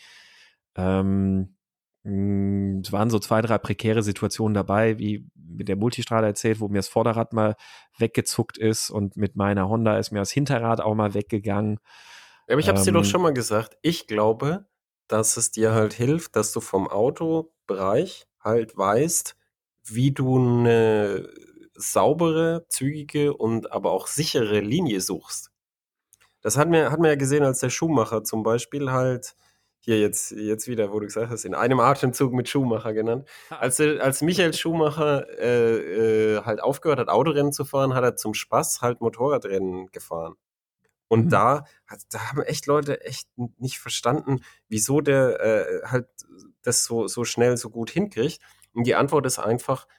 Ähm, hm, es waren so zwei, drei prekäre Situationen dabei, wie mit der Multistrada erzählt, wo mir das Vorderrad mal weggezuckt ist und mit meiner Honda ist mir das Hinterrad auch mal weggegangen. Ja, aber ich habe es ähm, dir doch ähm, schon mal gesagt. Ich glaube, dass es dir halt hilft, dass du vom Autobereich halt weißt, wie du eine saubere, zügige und aber auch sichere Linie suchst. Das hat mir, hat mir ja gesehen, als der Schuhmacher zum Beispiel halt hier jetzt, jetzt wieder, wo du gesagt hast, in einem Atemzug mit Schuhmacher genannt. Als, als Michael Schumacher äh, äh, halt aufgehört hat, Autorennen zu fahren, hat er zum Spaß halt Motorradrennen gefahren. Und mhm. da, da haben echt Leute echt nicht verstanden, wieso der äh, halt das so, so schnell so gut hinkriegt. Und die Antwort ist einfach,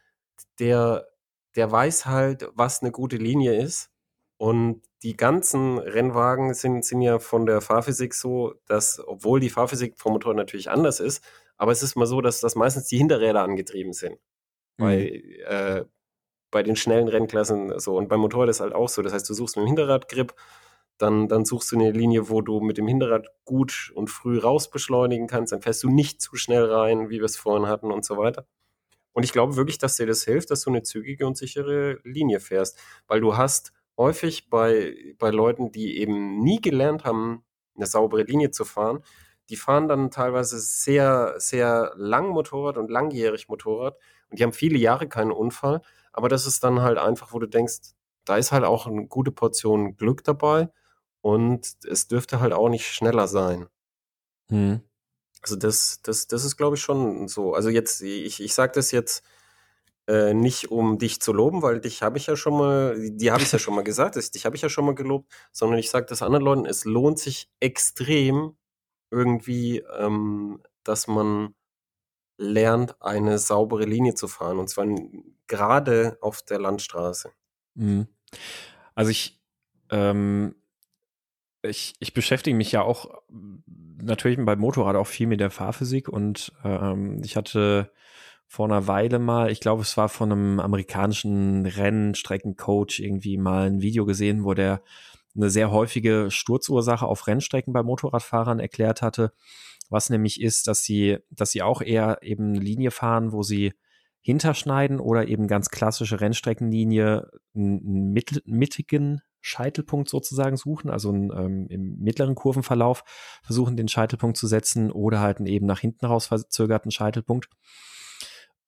der, der weiß halt, was eine gute Linie ist. Und die ganzen Rennwagen sind, sind ja von der Fahrphysik so, dass, obwohl die Fahrphysik vom Motor natürlich anders ist, aber es ist mal so, dass, dass meistens die Hinterräder angetrieben sind. Mhm. Bei, äh, bei den schnellen Rennklassen so. Und beim Motorrad ist halt auch so. Das heißt, du suchst mit dem Hinterradgrip, dann, dann suchst du eine Linie, wo du mit dem Hinterrad gut und früh raus beschleunigen kannst, dann fährst du nicht zu schnell rein, wie wir es vorhin hatten und so weiter. Und ich glaube wirklich, dass dir das hilft, dass du eine zügige und sichere Linie fährst, weil du hast häufig bei, bei Leuten, die eben nie gelernt haben, eine saubere Linie zu fahren, die fahren dann teilweise sehr, sehr lang Motorrad und langjährig Motorrad. Und die haben viele Jahre keinen Unfall, aber das ist dann halt einfach, wo du denkst, da ist halt auch eine gute Portion Glück dabei und es dürfte halt auch nicht schneller sein. Hm. Also das, das, das ist, glaube ich, schon so. Also jetzt, ich, ich sage das jetzt äh, nicht um dich zu loben, weil dich habe ich ja schon mal, die habe ich ja schon mal gesagt, das, dich habe ich ja schon mal gelobt, sondern ich sage das anderen Leuten, es lohnt sich extrem irgendwie, ähm, dass man lernt, eine saubere Linie zu fahren und zwar gerade auf der Landstraße. Mhm. Also ich, ähm, ich, ich beschäftige mich ja auch natürlich beim Motorrad auch viel mit der Fahrphysik und ähm, ich hatte vor einer Weile mal, ich glaube, es war von einem amerikanischen Rennstreckencoach irgendwie mal ein Video gesehen, wo der eine sehr häufige Sturzursache auf Rennstrecken bei Motorradfahrern erklärt hatte, was nämlich ist, dass sie, dass sie auch eher eben eine Linie fahren, wo sie hinterschneiden oder eben ganz klassische Rennstreckenlinie einen mittigen Scheitelpunkt sozusagen suchen, also einen, ähm, im mittleren Kurvenverlauf versuchen, den Scheitelpunkt zu setzen oder halt einen eben nach hinten raus verzögerten Scheitelpunkt.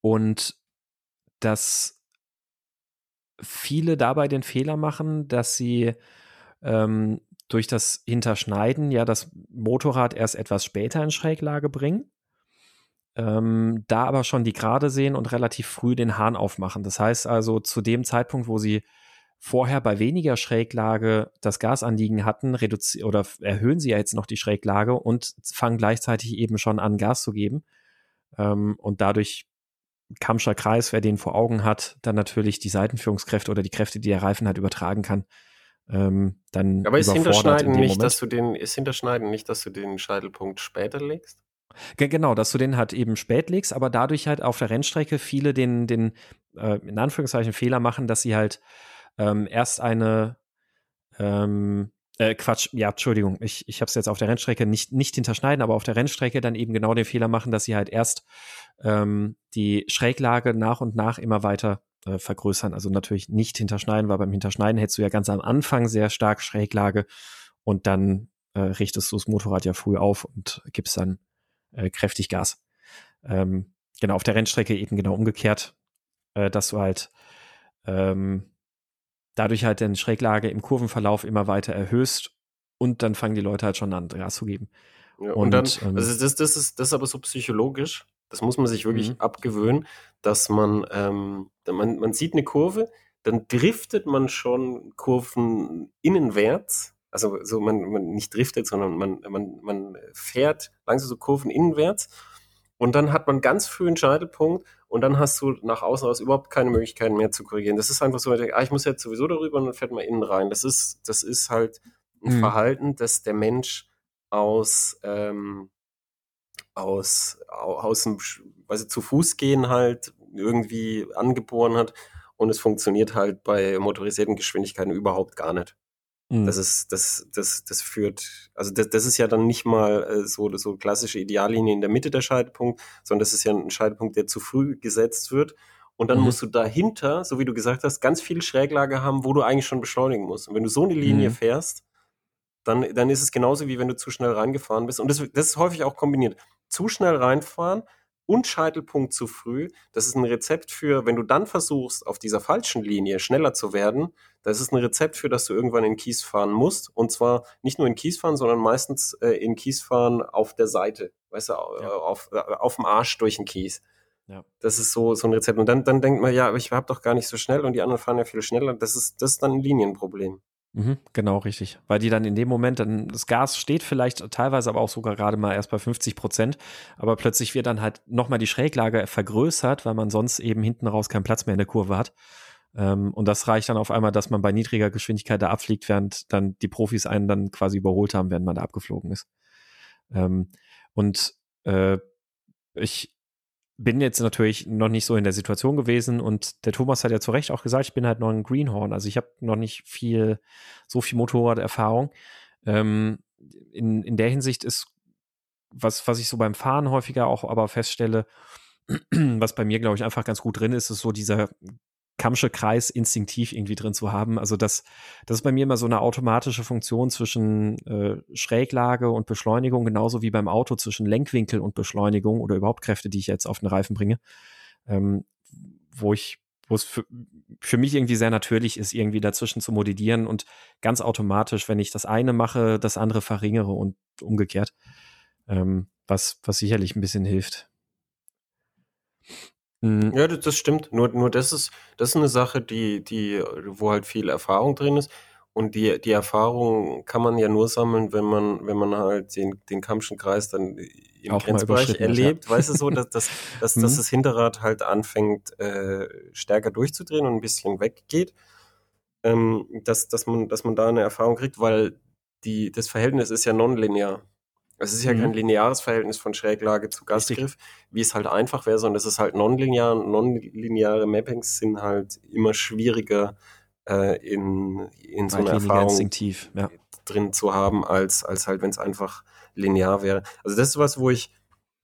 Und dass viele dabei den Fehler machen, dass sie ähm, durch das Hinterschneiden ja das Motorrad erst etwas später in Schräglage bringen, ähm, da aber schon die Gerade sehen und relativ früh den Hahn aufmachen. Das heißt also, zu dem Zeitpunkt, wo sie vorher bei weniger Schräglage das Gasanliegen hatten, oder erhöhen sie ja jetzt noch die Schräglage und fangen gleichzeitig eben schon an, Gas zu geben. Ähm, und dadurch Kamscher Kreis, wer den vor Augen hat, dann natürlich die Seitenführungskräfte oder die Kräfte, die der Reifen hat, übertragen kann. Ähm, dann Aber ist Hinterschneiden nicht, Moment. dass du den, ist Hinterschneiden nicht, dass du den Scheitelpunkt später legst? Genau, dass du den halt eben spät legst, aber dadurch halt auf der Rennstrecke viele den, den äh, in Anführungszeichen Fehler machen, dass sie halt ähm, erst eine ähm, äh, Quatsch, ja, Entschuldigung, ich, ich habe es jetzt auf der Rennstrecke nicht, nicht hinterschneiden, aber auf der Rennstrecke dann eben genau den Fehler machen, dass sie halt erst ähm, die Schräglage nach und nach immer weiter äh, vergrößern. Also natürlich nicht hinterschneiden, weil beim Hinterschneiden hättest du ja ganz am Anfang sehr stark Schräglage und dann äh, richtest du das Motorrad ja früh auf und gibst dann äh, kräftig Gas. Ähm, genau, auf der Rennstrecke eben genau umgekehrt, äh, dass du halt ähm, dadurch halt den Schräglage im Kurvenverlauf immer weiter erhöhst und dann fangen die Leute halt schon an, Gas zu geben. Ja, und, und, dann, ähm, also das, das, ist, das ist aber so psychologisch, das muss man sich wirklich mhm. abgewöhnen, dass man, ähm, man, man sieht eine Kurve, dann driftet man schon Kurven innenwärts, also so man, man nicht driftet, sondern man, man, man fährt langsam so Kurven innenwärts und dann hat man ganz früh einen Scheitelpunkt und dann hast du nach außen raus überhaupt keine Möglichkeiten mehr zu korrigieren. Das ist einfach so, ah, ich muss jetzt sowieso darüber und dann fährt man innen rein. Das ist, das ist halt ein mhm. Verhalten, das der Mensch aus, ähm, aus, aus dem, ich, zu Fuß gehen halt irgendwie angeboren hat und es funktioniert halt bei motorisierten Geschwindigkeiten überhaupt gar nicht. Mhm. Das ist, das, das, das führt, also das, das ist ja dann nicht mal äh, so, so klassische Ideallinie in der Mitte der Scheitelpunkt, sondern das ist ja ein Scheitelpunkt, der zu früh gesetzt wird. Und dann mhm. musst du dahinter, so wie du gesagt hast, ganz viel Schräglage haben, wo du eigentlich schon beschleunigen musst. Und wenn du so eine Linie mhm. fährst, dann, dann ist es genauso wie wenn du zu schnell reingefahren bist. Und das, das ist häufig auch kombiniert. Zu schnell reinfahren und Scheitelpunkt zu früh. Das ist ein Rezept für, wenn du dann versuchst, auf dieser falschen Linie schneller zu werden, das ist ein Rezept für, dass du irgendwann in Kies fahren musst. Und zwar nicht nur in Kies fahren, sondern meistens äh, in Kies fahren auf der Seite. Weißt du, ja. auf, äh, auf dem Arsch durch den Kies. Ja. Das ist so, so ein Rezept. Und dann, dann denkt man, ja, aber ich habe doch gar nicht so schnell und die anderen fahren ja viel schneller. Das ist, das ist dann ein Linienproblem. Mhm, genau, richtig. Weil die dann in dem Moment, dann das Gas steht vielleicht teilweise aber auch sogar gerade mal erst bei 50 Prozent, aber plötzlich wird dann halt nochmal die Schräglage vergrößert, weil man sonst eben hinten raus keinen Platz mehr in der Kurve hat. Ähm, und das reicht dann auf einmal, dass man bei niedriger Geschwindigkeit da abfliegt, während dann die Profis einen dann quasi überholt haben, während man da abgeflogen ist. Ähm, und äh, ich bin jetzt natürlich noch nicht so in der Situation gewesen und der Thomas hat ja zu Recht auch gesagt, ich bin halt noch ein Greenhorn, also ich habe noch nicht viel, so viel Motorraderfahrung. Ähm, in, in der Hinsicht ist, was, was ich so beim Fahren häufiger auch aber feststelle, was bei mir, glaube ich, einfach ganz gut drin ist, ist so dieser Kammsche Kreis instinktiv irgendwie drin zu haben. Also das, das ist bei mir immer so eine automatische Funktion zwischen äh, Schräglage und Beschleunigung, genauso wie beim Auto zwischen Lenkwinkel und Beschleunigung oder überhaupt Kräfte, die ich jetzt auf den Reifen bringe, ähm, wo ich, wo es für, für mich irgendwie sehr natürlich ist, irgendwie dazwischen zu modellieren und ganz automatisch, wenn ich das eine mache, das andere verringere und umgekehrt, ähm, was, was sicherlich ein bisschen hilft. Mhm. Ja, das stimmt. Nur, nur das ist, das ist eine Sache, die, die, wo halt viel Erfahrung drin ist. Und die, die Erfahrung kann man ja nur sammeln, wenn man, wenn man halt den, den Kampfschen Kreis dann im Auch Grenzbereich erlebt. Ja. Weißt du so, dass, dass, dass, mhm. dass das Hinterrad halt anfängt, äh, stärker durchzudrehen und ein bisschen weggeht. Ähm, dass, dass, man, dass man da eine Erfahrung kriegt, weil die, das Verhältnis ist ja nonlinear. Es ist ja mhm. kein lineares Verhältnis von Schräglage zu Gastgriff, wie es halt einfach wäre, sondern es ist halt nonlinear. Nonlineare Mappings sind halt immer schwieriger äh, in, in so einer Erfahrung instinktiv, ja. drin zu haben, als, als halt, wenn es einfach linear wäre. Also das ist was, wo ich,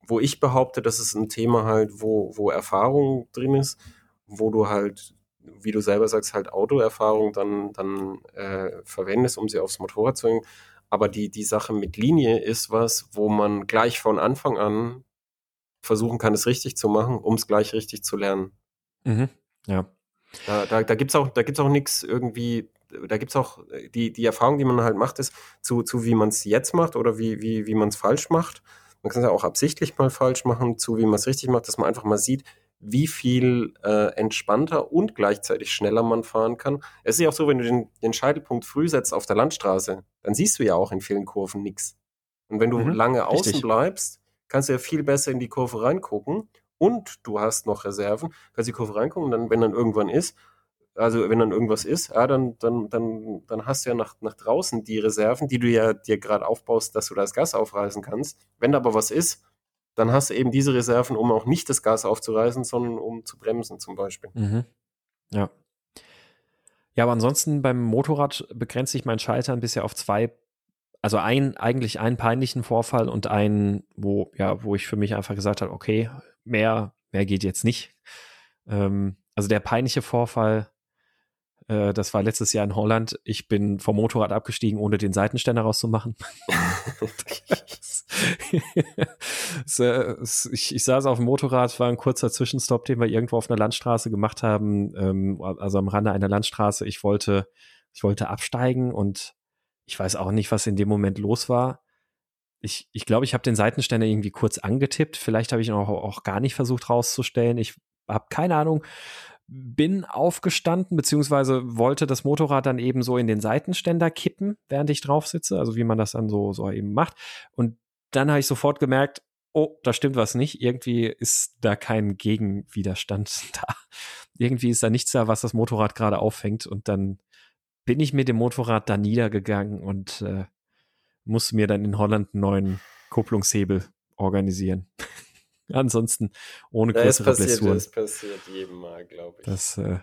wo ich behaupte, das ist ein Thema halt, wo, wo Erfahrung drin ist, wo du halt, wie du selber sagst, halt Autoerfahrung dann, dann äh, verwendest, um sie aufs Motorrad zu bringen. Aber die, die Sache mit Linie ist was, wo man gleich von Anfang an versuchen kann, es richtig zu machen, um es gleich richtig zu lernen. Mhm. Ja. Da, da, da gibt es auch, da gibt's auch nichts irgendwie, da gibt es auch die, die Erfahrung, die man halt macht, ist zu, zu wie man es jetzt macht oder wie, wie, wie man es falsch macht. Man kann es ja auch absichtlich mal falsch machen, zu wie man es richtig macht, dass man einfach mal sieht, wie viel äh, entspannter und gleichzeitig schneller man fahren kann. Es ist ja auch so, wenn du den, den Scheitelpunkt früh setzt auf der Landstraße, dann siehst du ja auch in vielen Kurven nichts. Und wenn du mhm, lange richtig. außen bleibst, kannst du ja viel besser in die Kurve reingucken und du hast noch Reserven, kannst die Kurve reingucken und dann, wenn dann irgendwann ist, also wenn dann irgendwas ist, ja, dann, dann, dann, dann hast du ja nach, nach draußen die Reserven, die du ja dir gerade aufbaust, dass du das Gas aufreißen kannst. Wenn da aber was ist, dann hast du eben diese Reserven, um auch nicht das Gas aufzureißen, sondern um zu bremsen zum Beispiel. Mhm. Ja. Ja, aber ansonsten beim Motorrad begrenzt sich mein Scheitern bisher auf zwei, also ein, eigentlich einen peinlichen Vorfall und einen, wo, ja, wo ich für mich einfach gesagt habe, okay, mehr, mehr geht jetzt nicht. Ähm, also der peinliche Vorfall äh, das war letztes Jahr in Holland. Ich bin vom Motorrad abgestiegen, ohne den Seitenständer rauszumachen. ich, ich saß auf dem Motorrad, war ein kurzer Zwischenstopp, den wir irgendwo auf einer Landstraße gemacht haben, ähm, also am Rande einer Landstraße. Ich wollte, ich wollte absteigen und ich weiß auch nicht, was in dem Moment los war. Ich, ich glaube, ich habe den Seitenständer irgendwie kurz angetippt. Vielleicht habe ich ihn auch, auch gar nicht versucht rauszustellen. Ich habe keine Ahnung bin aufgestanden, beziehungsweise wollte das Motorrad dann eben so in den Seitenständer kippen, während ich drauf sitze, also wie man das dann so, so eben macht. Und dann habe ich sofort gemerkt, oh, da stimmt was nicht. Irgendwie ist da kein Gegenwiderstand da. Irgendwie ist da nichts da, was das Motorrad gerade auffängt. Und dann bin ich mit dem Motorrad da niedergegangen und äh, musste mir dann in Holland einen neuen Kupplungshebel organisieren. Ansonsten ohne es größere passiert, Blessuren. es passiert jedem Mal, glaube ich. Das äh,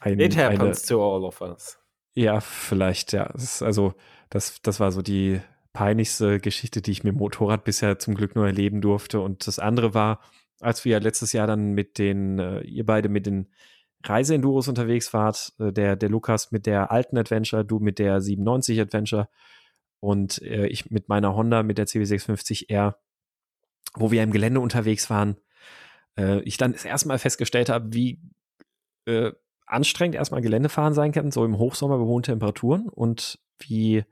ein, It eine, happens to all of us. ja, vielleicht, ja. Das also, das, das war so die peinlichste Geschichte, die ich mit dem Motorrad bisher zum Glück nur erleben durfte. Und das andere war, als wir letztes Jahr dann mit den, äh, ihr beide mit den Reiseenduros unterwegs wart, äh, der, der Lukas mit der alten Adventure, du mit der 97 Adventure und äh, ich mit meiner Honda mit der CW650R, wo wir im Gelände unterwegs waren, äh, ich dann das erste Mal festgestellt habe, wie äh, anstrengend erstmal Geländefahren sein kann, so im Hochsommer bei hohen Temperaturen und wie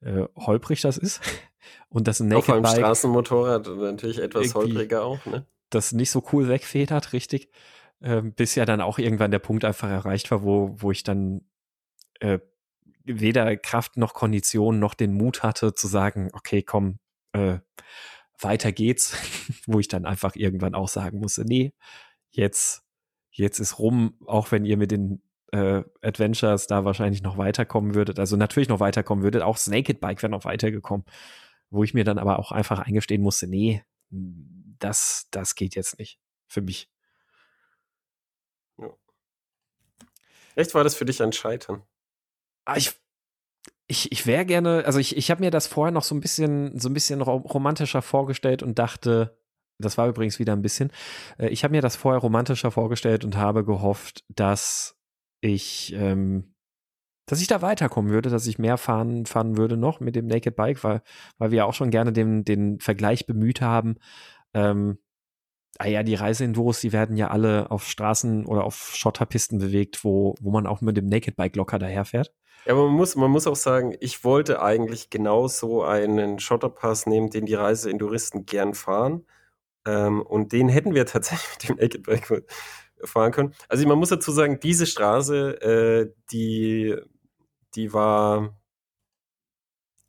äh, holprig das ist. Und das ein Auf Naked einem Bike Straßenmotorrad natürlich etwas holpriger auch, ne? das nicht so cool wegfedert, richtig. Ähm, bis ja dann auch irgendwann der Punkt einfach erreicht war, wo, wo ich dann äh, weder Kraft noch Kondition noch den Mut hatte zu sagen, okay, komm, äh, weiter geht's, wo ich dann einfach irgendwann auch sagen musste, nee, jetzt, jetzt ist rum, auch wenn ihr mit den äh, Adventures da wahrscheinlich noch weiterkommen würdet, also natürlich noch weiterkommen würdet, auch das Naked Bike wäre noch weitergekommen, wo ich mir dann aber auch einfach eingestehen musste, nee, das, das geht jetzt nicht für mich. Echt war das für dich ein Scheitern? Ah, ich ich, ich wäre gerne, also ich, ich habe mir das vorher noch so ein bisschen, so ein bisschen ro- romantischer vorgestellt und dachte, das war übrigens wieder ein bisschen, äh, ich habe mir das vorher romantischer vorgestellt und habe gehofft, dass ich, ähm, dass ich da weiterkommen würde, dass ich mehr fahren, fahren würde noch mit dem Naked Bike, weil, weil wir auch schon gerne den, den Vergleich bemüht haben. Ähm, ah ja, die Reiseenduros, die werden ja alle auf Straßen oder auf Schotterpisten bewegt, wo, wo man auch mit dem Naked Bike locker daherfährt. Ja, man muss, man muss auch sagen, ich wollte eigentlich genau so einen Schotterpass nehmen, den die Reiseenduristen gern fahren. Ähm, und den hätten wir tatsächlich mit dem Naked Bike fahren können. Also man muss dazu sagen, diese Straße, äh, die, die war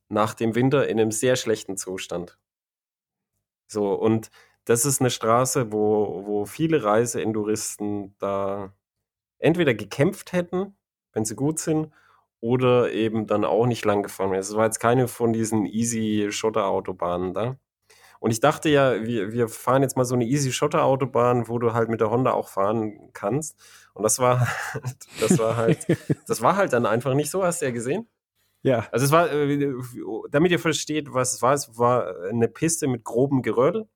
nach dem Winter in einem sehr schlechten Zustand. So, und das ist eine Straße, wo, wo viele Reiseenduristen da entweder gekämpft hätten, wenn sie gut sind, oder eben dann auch nicht lang gefahren wären. Es war jetzt keine von diesen easy Schotterautobahnen da. Und ich dachte ja, wir, wir fahren jetzt mal so eine easy Schotterautobahn, wo du halt mit der Honda auch fahren kannst. Und das war halt, das war halt, das war halt dann einfach nicht so, hast du ja gesehen. Ja. Also es war, äh, damit ihr versteht, was es war, es war eine Piste mit grobem Geröll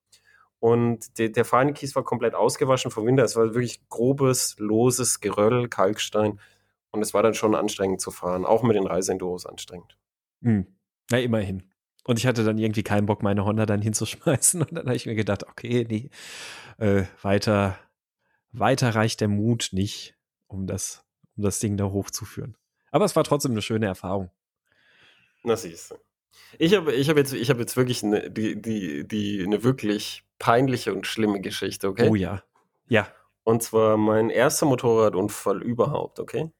und der, der Fahnekies war komplett ausgewaschen vom Winter. Es war wirklich grobes, loses Geröll, Kalkstein und es war dann schon anstrengend zu fahren, auch mit den Reiseenduros anstrengend. Hm. Na, immerhin. Und ich hatte dann irgendwie keinen Bock, meine Honda dann hinzuschmeißen. Und dann habe ich mir gedacht, okay, nee, äh, weiter, weiter reicht der Mut nicht, um das, um das Ding da hochzuführen. Aber es war trotzdem eine schöne Erfahrung. Na siehst du. Ich habe ich hab jetzt, ich hab jetzt wirklich eine, die, die, die, eine wirklich peinliche und schlimme Geschichte, okay? Oh ja. Ja. Und zwar mein erster Motorradunfall überhaupt, okay?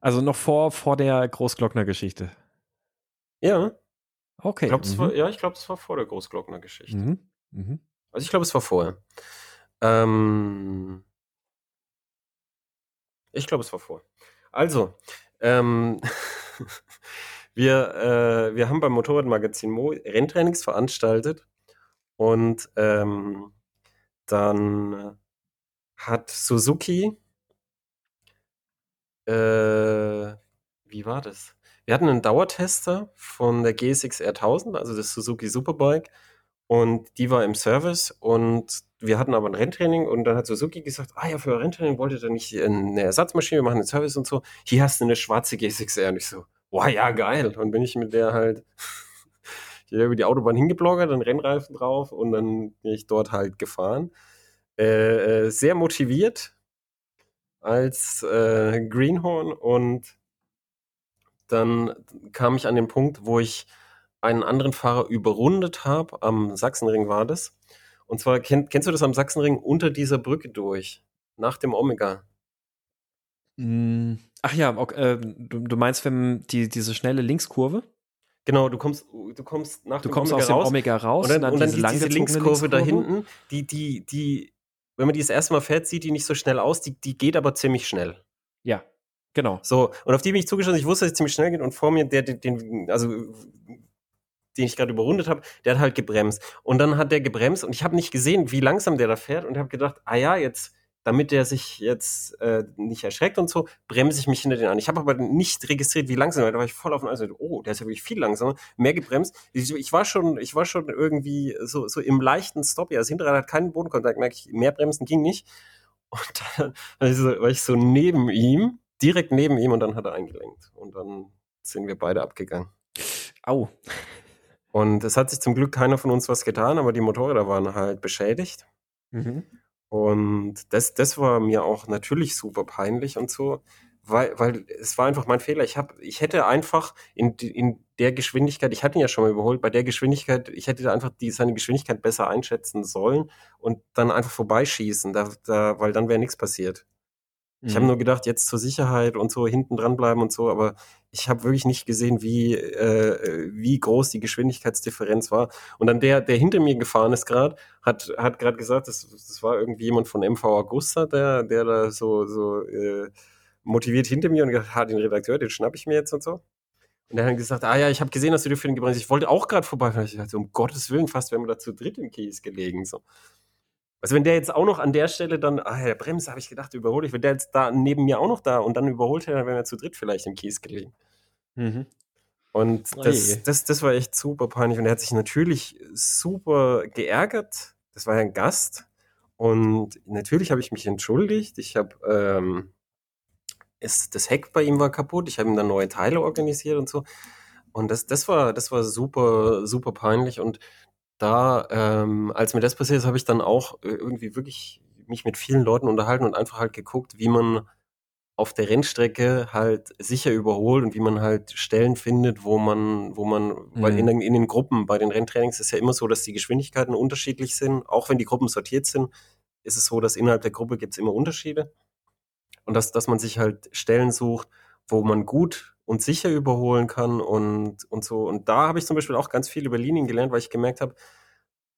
Also noch vor, vor der Großglockner-Geschichte. Ja, Okay. ich glaube, es mhm. war, ja, ich glaube, es war vor der Großglockner-Geschichte. Mhm. Mhm. Also ich glaube, es war vorher. Ähm, ich glaube, es war vor. Also, ähm, wir, äh, wir haben beim Motorradmagazin Mo Renntrainings veranstaltet und ähm, dann hat Suzuki, äh, wie war das? Wir hatten einen Dauertester von der GSX R1000, also das Suzuki Superbike, und die war im Service und wir hatten aber ein Renntraining und dann hat Suzuki gesagt, ah ja, für ein Renntraining wolltet ihr nicht eine Ersatzmaschine, wir machen einen Service und so. Hier hast du eine schwarze GSX-R. Und ich so, wow, ja, geil. Und bin ich mit der halt hier über die Autobahn hingebloggert, dann Rennreifen drauf und dann bin ich dort halt gefahren. Äh, äh, sehr motiviert als äh, Greenhorn und dann kam ich an den Punkt, wo ich einen anderen Fahrer überrundet habe. Am Sachsenring war das. Und zwar, kenn, kennst du das am Sachsenring unter dieser Brücke durch? Nach dem Omega. Mm, Ach ja, ok- äh, du, du meinst, wenn die, diese schnelle Linkskurve? Genau, du kommst, du kommst nach Du dem kommst Omega aus dem raus. Omega raus und dann, und dann diese die, diese langgezogene Linkskurve da hinten, die, die, die, wenn man die das erste Mal fährt, sieht die nicht so schnell aus, die, die geht aber ziemlich schnell. Ja, genau. So, und auf die bin ich zugeschossen. Ich wusste, dass es ziemlich schnell geht und vor mir, der, den, den also den ich gerade überrundet habe, der hat halt gebremst. Und dann hat der gebremst und ich habe nicht gesehen, wie langsam der da fährt und habe gedacht, ah ja, jetzt damit der sich jetzt äh, nicht erschreckt und so, bremse ich mich hinter den an. Ich habe aber nicht registriert, wie langsam, weil da war ich voll auf den Eis. Oh, der ist ja wirklich viel langsamer, mehr gebremst. Ich, ich, war schon, ich war schon irgendwie so, so im leichten Stop. Ja, das Hinterrad hat keinen Bodenkontakt, merke ich, mehr bremsen ging nicht. Und dann war ich, so, war ich so neben ihm, direkt neben ihm und dann hat er eingelenkt. Und dann sind wir beide abgegangen. Au. Und es hat sich zum Glück keiner von uns was getan, aber die Motorräder waren halt beschädigt. Mhm. Und das, das war mir auch natürlich super peinlich und so, weil, weil es war einfach mein Fehler. Ich, hab, ich hätte einfach in, in der Geschwindigkeit, ich hatte ihn ja schon mal überholt, bei der Geschwindigkeit, ich hätte einfach die, seine Geschwindigkeit besser einschätzen sollen und dann einfach vorbeischießen, da, da, weil dann wäre nichts passiert. Ich habe mhm. nur gedacht, jetzt zur Sicherheit und so hinten dran bleiben und so, aber ich habe wirklich nicht gesehen, wie, äh, wie groß die Geschwindigkeitsdifferenz war. Und dann der, der hinter mir gefahren ist gerade, hat, hat gerade gesagt, das, das war irgendwie jemand von MV Augusta, der, der da so, so äh, motiviert hinter mir und gesagt hat, den Redakteur, den schnapp ich mir jetzt und so. Und er hat gesagt, ah ja, ich habe gesehen, dass du dir für den gebremst Ich wollte auch gerade vorbei. Ich dachte, um Gottes Willen, fast wären wir da zu dritt im Kies gelegen. So. Also wenn der jetzt auch noch an der Stelle dann, ah, der Bremse, habe ich gedacht, überhole ich. Wenn der jetzt da neben mir auch noch da und dann überholt er, dann wären wir zu dritt vielleicht im Kies gelegen. Mhm. Und das, das, das war echt super peinlich. Und er hat sich natürlich super geärgert. Das war ja ein Gast. Und natürlich habe ich mich entschuldigt. Ich habe, ähm, es, das Heck bei ihm war kaputt. Ich habe ihm dann neue Teile organisiert und so. Und das, das war, das war super, super peinlich. Und da, ähm, als mir das passiert ist, habe ich dann auch äh, irgendwie wirklich mich mit vielen Leuten unterhalten und einfach halt geguckt, wie man auf der Rennstrecke halt sicher überholt und wie man halt Stellen findet, wo man, wo man, mhm. weil in den, in den Gruppen, bei den Renntrainings ist ja immer so, dass die Geschwindigkeiten unterschiedlich sind. Auch wenn die Gruppen sortiert sind, ist es so, dass innerhalb der Gruppe gibt es immer Unterschiede. Und dass, dass man sich halt Stellen sucht, wo man gut und sicher überholen kann und, und so. Und da habe ich zum Beispiel auch ganz viel über Linien gelernt, weil ich gemerkt habe,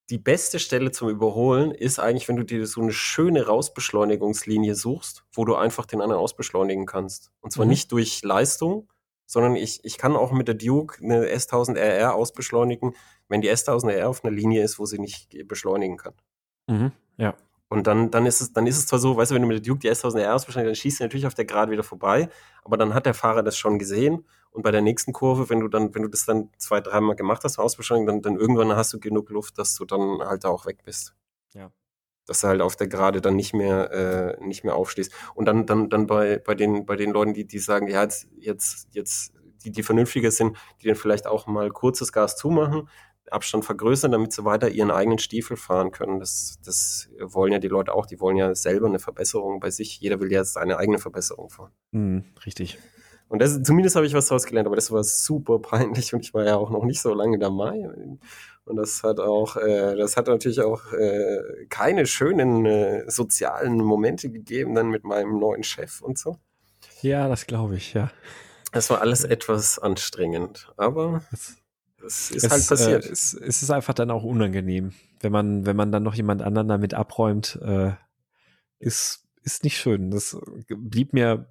die beste Stelle zum Überholen ist eigentlich, wenn du dir so eine schöne Rausbeschleunigungslinie suchst, wo du einfach den anderen ausbeschleunigen kannst. Und zwar mhm. nicht durch Leistung, sondern ich, ich kann auch mit der Duke eine S1000RR ausbeschleunigen, wenn die S1000RR auf einer Linie ist, wo sie nicht beschleunigen kann. Mhm. Ja. Und dann, dann, ist es, dann ist es zwar so, weißt du, wenn du mit der Duke die S1000R ausbeschleunigst, dann schießt du natürlich auf der Gerade wieder vorbei, aber dann hat der Fahrer das schon gesehen und bei der nächsten Kurve, wenn du dann, wenn du das dann zwei, dreimal gemacht hast, ausbeschleunigen, dann, dann irgendwann hast du genug Luft, dass du dann halt da auch weg bist. Ja. Dass du halt auf der Gerade dann nicht mehr, äh, nicht mehr aufstehst. Und dann, dann, dann bei, bei den, bei den Leuten, die, die sagen, ja, jetzt, jetzt, jetzt, die, die vernünftiger sind, die dann vielleicht auch mal kurzes Gas zumachen, Abstand vergrößern, damit sie weiter ihren eigenen Stiefel fahren können. Das, das wollen ja die Leute auch. Die wollen ja selber eine Verbesserung bei sich. Jeder will ja seine eigene Verbesserung fahren. Mhm, richtig. Und das, zumindest habe ich was daraus gelernt, aber das war super peinlich und ich war ja auch noch nicht so lange dabei. Und das hat auch, äh, das hat natürlich auch äh, keine schönen äh, sozialen Momente gegeben dann mit meinem neuen Chef und so. Ja, das glaube ich, ja. Das war alles etwas anstrengend, aber das, das ist es, halt passiert. Äh, es, es, ist einfach dann auch unangenehm, wenn man, wenn man dann noch jemand anderen damit abräumt, äh, ist, ist nicht schön. Das blieb mir,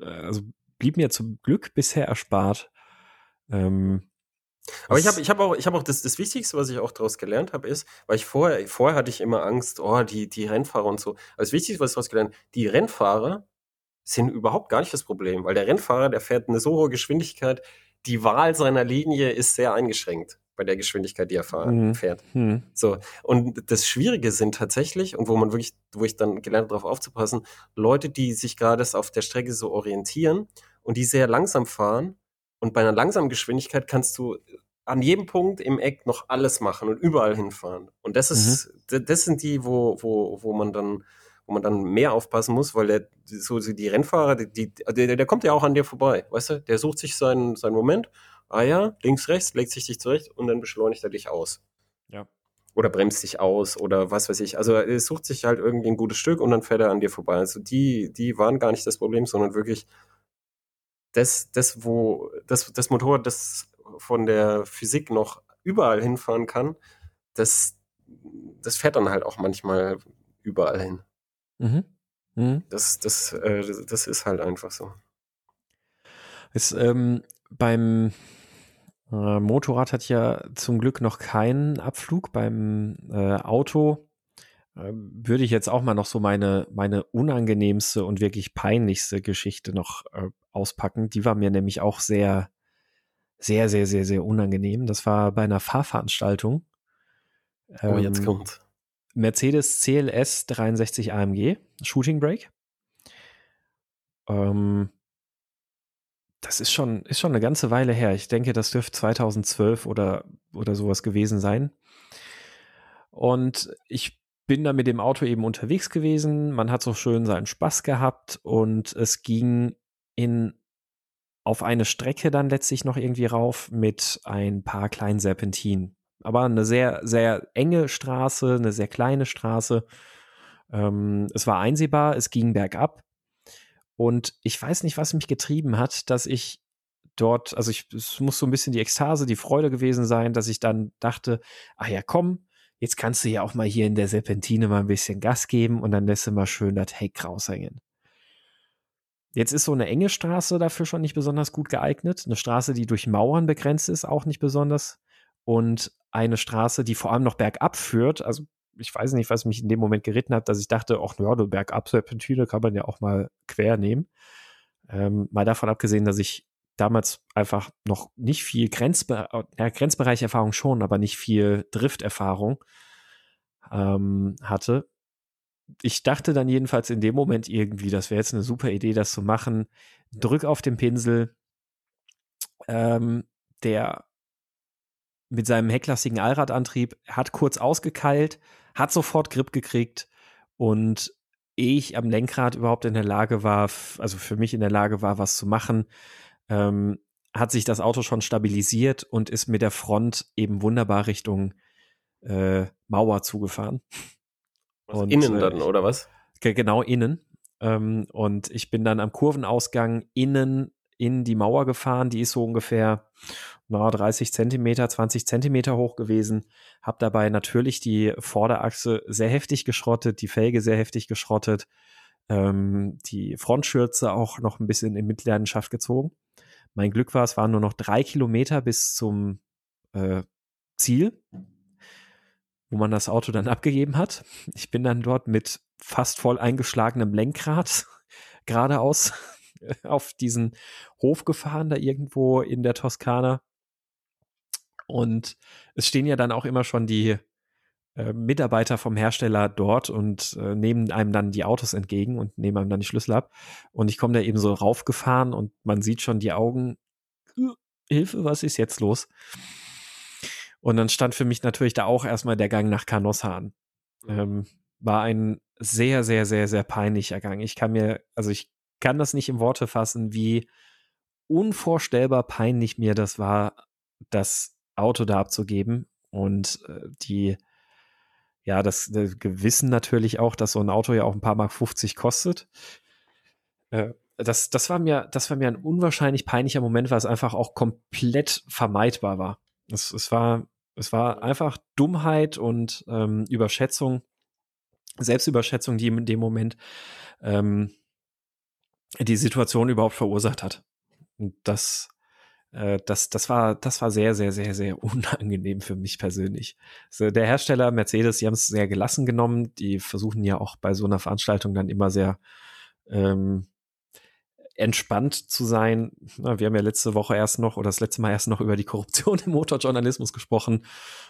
äh, also blieb mir zum Glück bisher erspart. Ähm, aber ich habe ich hab auch, ich hab auch das, das Wichtigste, was ich auch daraus gelernt habe, ist, weil ich vorher, vorher hatte ich immer Angst, oh, die, die Rennfahrer und so. Aber das Wichtigste, was ich daraus gelernt habe, die Rennfahrer sind überhaupt gar nicht das Problem, weil der Rennfahrer, der fährt eine so hohe Geschwindigkeit, die Wahl seiner Linie ist sehr eingeschränkt bei der Geschwindigkeit, die er fahren, mhm. fährt. Mhm. So. Und das Schwierige sind tatsächlich, und wo man wirklich, wo ich dann gelernt habe, darauf aufzupassen, Leute, die sich gerade auf der Strecke so orientieren und die sehr langsam fahren. Und bei einer langsamen Geschwindigkeit kannst du an jedem Punkt im Eck noch alles machen und überall hinfahren. Und das ist, mhm. das sind die, wo, wo, wo man dann, wo man dann mehr aufpassen muss, weil der, so die Rennfahrer, die, die, der, der kommt ja auch an dir vorbei, weißt du? Der sucht sich seinen, seinen Moment, ah ja, links, rechts, legt sich dich zurecht und dann beschleunigt er dich aus. Ja. Oder bremst dich aus oder was weiß ich. Also er sucht sich halt irgendwie ein gutes Stück und dann fährt er an dir vorbei. Also die, die waren gar nicht das Problem, sondern wirklich das, das, wo, das, das Motorrad, das von der Physik noch überall hinfahren kann, das, das fährt dann halt auch manchmal überall hin. Mhm. Mhm. Das, das, äh, das ist halt einfach so. Ist, ähm, beim, Äh, Motorrad hat ja zum Glück noch keinen Abflug. Beim äh, Auto äh, würde ich jetzt auch mal noch so meine, meine unangenehmste und wirklich peinlichste Geschichte noch äh, auspacken. Die war mir nämlich auch sehr, sehr, sehr, sehr, sehr unangenehm. Das war bei einer Fahrveranstaltung. Ähm, oh, jetzt ähm, kommt. Mercedes CLS 63 AMG, Shooting Brake. Ähm, das ist schon, ist schon eine ganze Weile her. Ich denke, das dürfte 2012 oder, oder sowas gewesen sein. Und ich bin da mit dem Auto eben unterwegs gewesen. Man hat so schön seinen Spaß gehabt und es ging in auf eine Strecke dann letztlich noch irgendwie rauf mit ein paar kleinen Serpentinen. Aber eine sehr, sehr enge Straße, eine sehr kleine Straße. Ähm, es war einsehbar, es ging bergab. Und ich weiß nicht, was mich getrieben hat, dass ich dort, also ich, es muss so ein bisschen die Ekstase, die Freude gewesen sein, dass ich dann dachte, ach ja, komm, jetzt kannst du ja auch mal hier in der Serpentine mal ein bisschen Gas geben und dann lässt du mal schön das Heck raushängen. Jetzt ist so eine enge Straße dafür schon nicht besonders gut geeignet. Eine Straße, die durch Mauern begrenzt ist, auch nicht besonders. Und eine Straße, die vor allem noch bergab führt, also ich weiß nicht, was mich in dem Moment geritten hat, dass ich dachte, ach ja, du bergab Serpentine kann man ja auch mal quer nehmen. Ähm, mal davon abgesehen, dass ich damals einfach noch nicht viel Grenzbe ja, Grenzbereicherfahrung schon, aber nicht viel Drifterfahrung ähm, hatte. Ich dachte dann jedenfalls in dem Moment irgendwie, das wäre jetzt eine super Idee, das zu machen. Drück auf den Pinsel. Ähm, der mit seinem hecklastigen Allradantrieb hat kurz ausgekeilt, hat sofort Grip gekriegt und ehe ich am Lenkrad überhaupt in der Lage war, also für mich in der Lage war, was zu machen, ähm, hat sich das Auto schon stabilisiert und ist mit der Front eben wunderbar Richtung äh, Mauer zugefahren. Und, innen dann, äh, oder was? Genau innen. Ähm, und ich bin dann am Kurvenausgang innen in die Mauer gefahren. Die ist so ungefähr na, 30 Zentimeter, 20 Zentimeter hoch gewesen. Hab dabei natürlich die Vorderachse sehr heftig geschrottet, die Felge sehr heftig geschrottet, ähm, die Frontschürze auch noch ein bisschen in Mitleidenschaft gezogen. Mein Glück war, es waren nur noch drei Kilometer bis zum äh, Ziel, wo man das Auto dann abgegeben hat. Ich bin dann dort mit fast voll eingeschlagenem Lenkrad geradeaus auf diesen Hof gefahren, da irgendwo in der Toskana. Und es stehen ja dann auch immer schon die äh, Mitarbeiter vom Hersteller dort und äh, nehmen einem dann die Autos entgegen und nehmen einem dann die Schlüssel ab. Und ich komme da eben so raufgefahren und man sieht schon die Augen. Hilfe, was ist jetzt los? Und dann stand für mich natürlich da auch erstmal der Gang nach Canossa an. Mhm. Ähm, war ein sehr, sehr, sehr, sehr peinlicher Gang. Ich kann mir, also ich kann das nicht in Worte fassen, wie unvorstellbar peinlich mir das war, das Auto da abzugeben und äh, die ja, das, das Gewissen natürlich auch, dass so ein Auto ja auch ein paar Mark 50 kostet. Äh, das, das war mir, das war mir ein unwahrscheinlich peinlicher Moment, weil es einfach auch komplett vermeidbar war. Es, es war, es war einfach Dummheit und ähm, Überschätzung, Selbstüberschätzung, die in dem Moment ähm, die Situation überhaupt verursacht hat. Und das, äh, das, das war, das war sehr, sehr, sehr, sehr unangenehm für mich persönlich. Also der Hersteller Mercedes, die haben es sehr gelassen genommen. Die versuchen ja auch bei so einer Veranstaltung dann immer sehr ähm, entspannt zu sein. Na, wir haben ja letzte Woche erst noch oder das letzte Mal erst noch über die Korruption im Motorjournalismus gesprochen.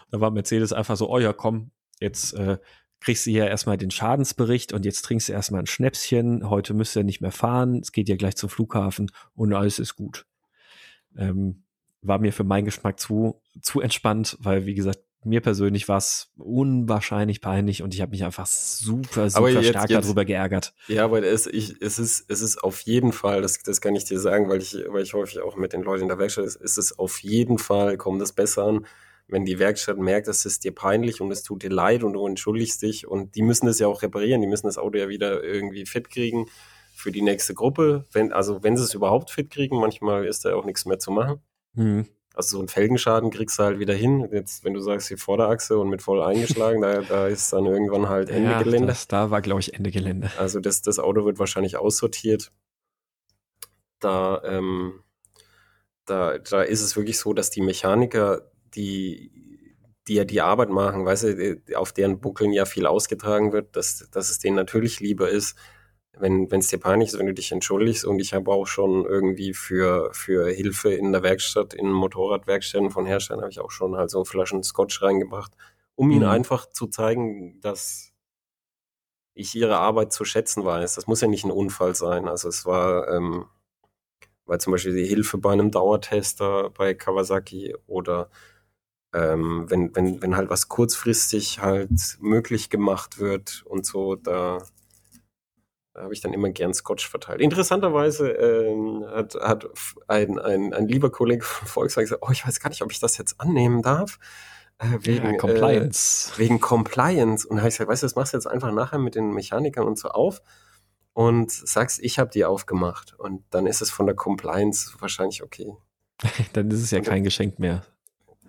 Da war Mercedes einfach so, oh ja, komm, jetzt äh, kriegst du hier erstmal den Schadensbericht und jetzt trinkst du erstmal ein Schnäpschen. Heute müsst ihr nicht mehr fahren. Es geht ja gleich zum Flughafen und alles ist gut. Ähm, war mir für meinen Geschmack zu, zu entspannt, weil, wie gesagt, mir persönlich war es unwahrscheinlich peinlich und ich habe mich einfach super, super jetzt, stark jetzt, darüber geärgert. Ja, aber es, ich, es, ist, es ist auf jeden Fall, das, das kann ich dir sagen, weil ich, weil ich häufig auch mit den Leuten in der Werkstatt ist, ist es auf jeden Fall, kommt es besser an, wenn die Werkstatt merkt, dass es dir peinlich und es tut dir leid und du entschuldigst dich und die müssen das ja auch reparieren, die müssen das Auto ja wieder irgendwie fit kriegen für die nächste Gruppe. Wenn, also wenn sie es überhaupt fit kriegen, manchmal ist da auch nichts mehr zu machen. Mhm. Also so einen Felgenschaden kriegst du halt wieder hin. Jetzt, wenn du sagst, die Vorderachse und mit voll eingeschlagen, da, da ist dann irgendwann halt Ende ja, Gelände. Das, da war, glaube ich, Ende Gelände. Also das, das Auto wird wahrscheinlich aussortiert. Da, ähm, da, da ist es wirklich so, dass die Mechaniker, die, die ja die Arbeit machen, weißt du, auf deren Buckeln ja viel ausgetragen wird, dass, dass es denen natürlich lieber ist, wenn es dir peinlich ist, wenn du dich entschuldigst. Und ich habe auch schon irgendwie für, für Hilfe in der Werkstatt, in Motorradwerkstätten von Herstellern, habe ich auch schon halt so Flaschen Scotch reingebracht, um mhm. ihnen einfach zu zeigen, dass ich ihre Arbeit zu schätzen weiß. Das muss ja nicht ein Unfall sein. Also es war, ähm, weil zum Beispiel die Hilfe bei einem Dauertester bei Kawasaki oder ähm, wenn, wenn, wenn halt was kurzfristig halt möglich gemacht wird und so, da habe ich dann immer gern Scotch verteilt. Interessanterweise ähm, hat, hat ein, ein, ein lieber Kollege von Volkswagen gesagt, oh, ich weiß gar nicht, ob ich das jetzt annehmen darf. Äh, wegen ja, Compliance. Äh, wegen Compliance. Und da habe ich gesagt, weißt du, das machst du jetzt einfach nachher mit den Mechanikern und so auf und sagst, ich habe die aufgemacht. Und dann ist es von der Compliance wahrscheinlich okay. dann ist es ja und, kein Geschenk mehr.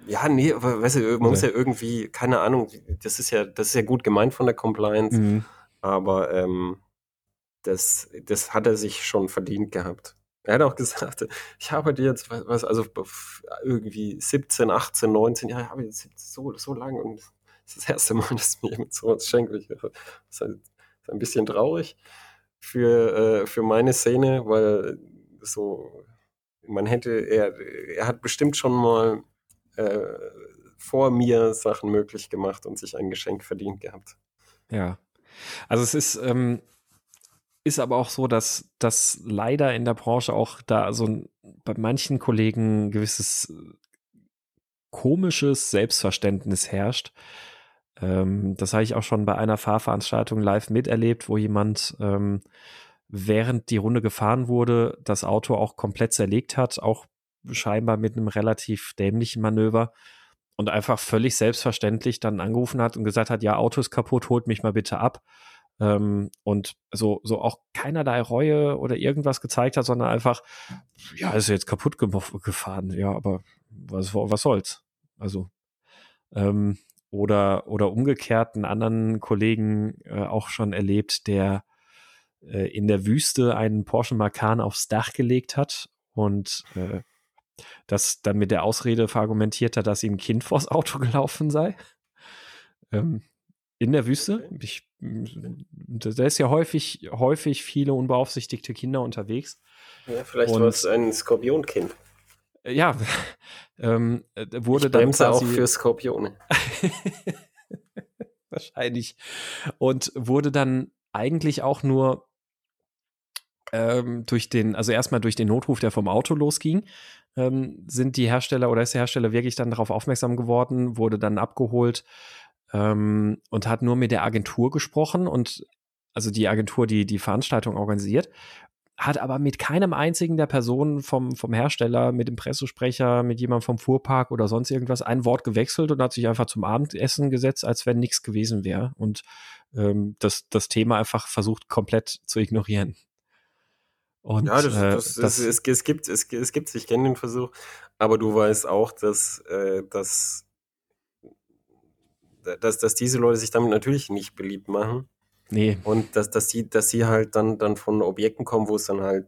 Ja, nee, aber weißt du, man okay. muss ja irgendwie, keine Ahnung, das ist ja, das ist ja gut gemeint von der Compliance, mhm. aber ähm, das, das hat er sich schon verdient gehabt. Er hat auch gesagt, ich habe dir jetzt, was, also irgendwie 17, 18, 19 Jahre, ich habe jetzt so, so lange und das ist das erste Mal, dass mir jemand sowas schenkt. Das ist, halt, ein bisschen traurig für, äh, für meine Szene, weil so, man hätte, er, er hat bestimmt schon mal äh, vor mir Sachen möglich gemacht und sich ein Geschenk verdient gehabt. Ja. Also es ist, ähm, ist aber auch so, dass das leider in der Branche auch da so ein, bei manchen Kollegen gewisses äh, komisches Selbstverständnis herrscht. Ähm, das habe ich auch schon bei einer Fahrveranstaltung live miterlebt, wo jemand ähm, während die Runde gefahren wurde, das Auto auch komplett zerlegt hat, auch scheinbar mit einem relativ dämlichen Manöver und einfach völlig selbstverständlich dann angerufen hat und gesagt hat, ja, Auto ist kaputt, holt mich mal bitte ab. Ähm, und so, so auch keinerlei Reue oder irgendwas gezeigt hat, sondern einfach, ja, ist jetzt kaputt ge gefahren. Ja, aber was, was soll's? Also, ähm, oder, oder umgekehrt einen anderen Kollegen äh, auch schon erlebt, der äh, in der Wüste einen Porsche Macan aufs Dach gelegt hat und äh, das dann mit der Ausrede verargumentiert hat, dass ihm ein Kind vors Auto gelaufen sei. Ähm, in der Wüste. Ich, da ist ja häufig, häufig viele unbeaufsichtigte Kinder unterwegs. Ja, vielleicht war es ein Skorpionkind. Ja, ähm, wurde ich dann quasi, auch für Skorpione. wahrscheinlich. Und wurde dann eigentlich auch nur ähm, durch den, also erstmal durch den Notruf, der vom Auto losging, ähm, sind die Hersteller oder ist der Hersteller wirklich dann darauf aufmerksam geworden, wurde dann abgeholt ähm, und hat nur mit der Agentur gesprochen und also die Agentur, die die Veranstaltung organisiert, hat aber mit keinem einzigen der Personen vom, vom Hersteller, mit dem Pressesprecher, mit jemandem vom Fuhrpark oder sonst irgendwas ein Wort gewechselt und hat sich einfach zum Abendessen gesetzt, als wenn nichts gewesen wäre und ähm, das, das Thema einfach versucht komplett zu ignorieren. Und, ja, das, äh, das, das, es, es, gibt, es, es gibt, ich kenne den Versuch, aber du weißt auch, dass, äh, dass dass, dass diese Leute sich damit natürlich nicht beliebt machen. Nee. Und dass, dass, sie, dass sie halt dann, dann von Objekten kommen, wo es dann halt,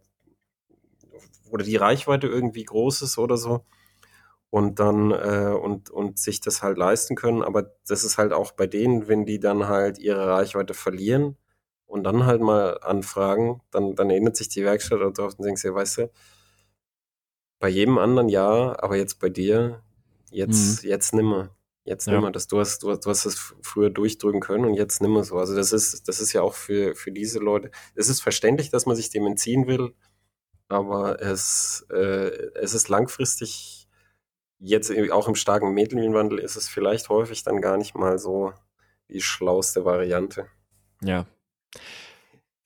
oder die Reichweite irgendwie groß ist oder so. Und dann, äh, und, und sich das halt leisten können. Aber das ist halt auch bei denen, wenn die dann halt ihre Reichweite verlieren und dann halt mal anfragen, dann, dann erinnert sich die Werkstatt darauf und denkt sie, weißt du, bei jedem anderen ja, aber jetzt bei dir, jetzt, mhm. jetzt nimmer. Jetzt ja. nimmer das. Du hast, du, du hast das früher durchdrücken können und jetzt nimmer so. Also das ist, das ist ja auch für, für diese Leute. Es ist verständlich, dass man sich dem entziehen will, aber es, äh, es ist langfristig, jetzt auch im starken Medienwandel ist es vielleicht häufig dann gar nicht mal so die schlauste Variante. Ja.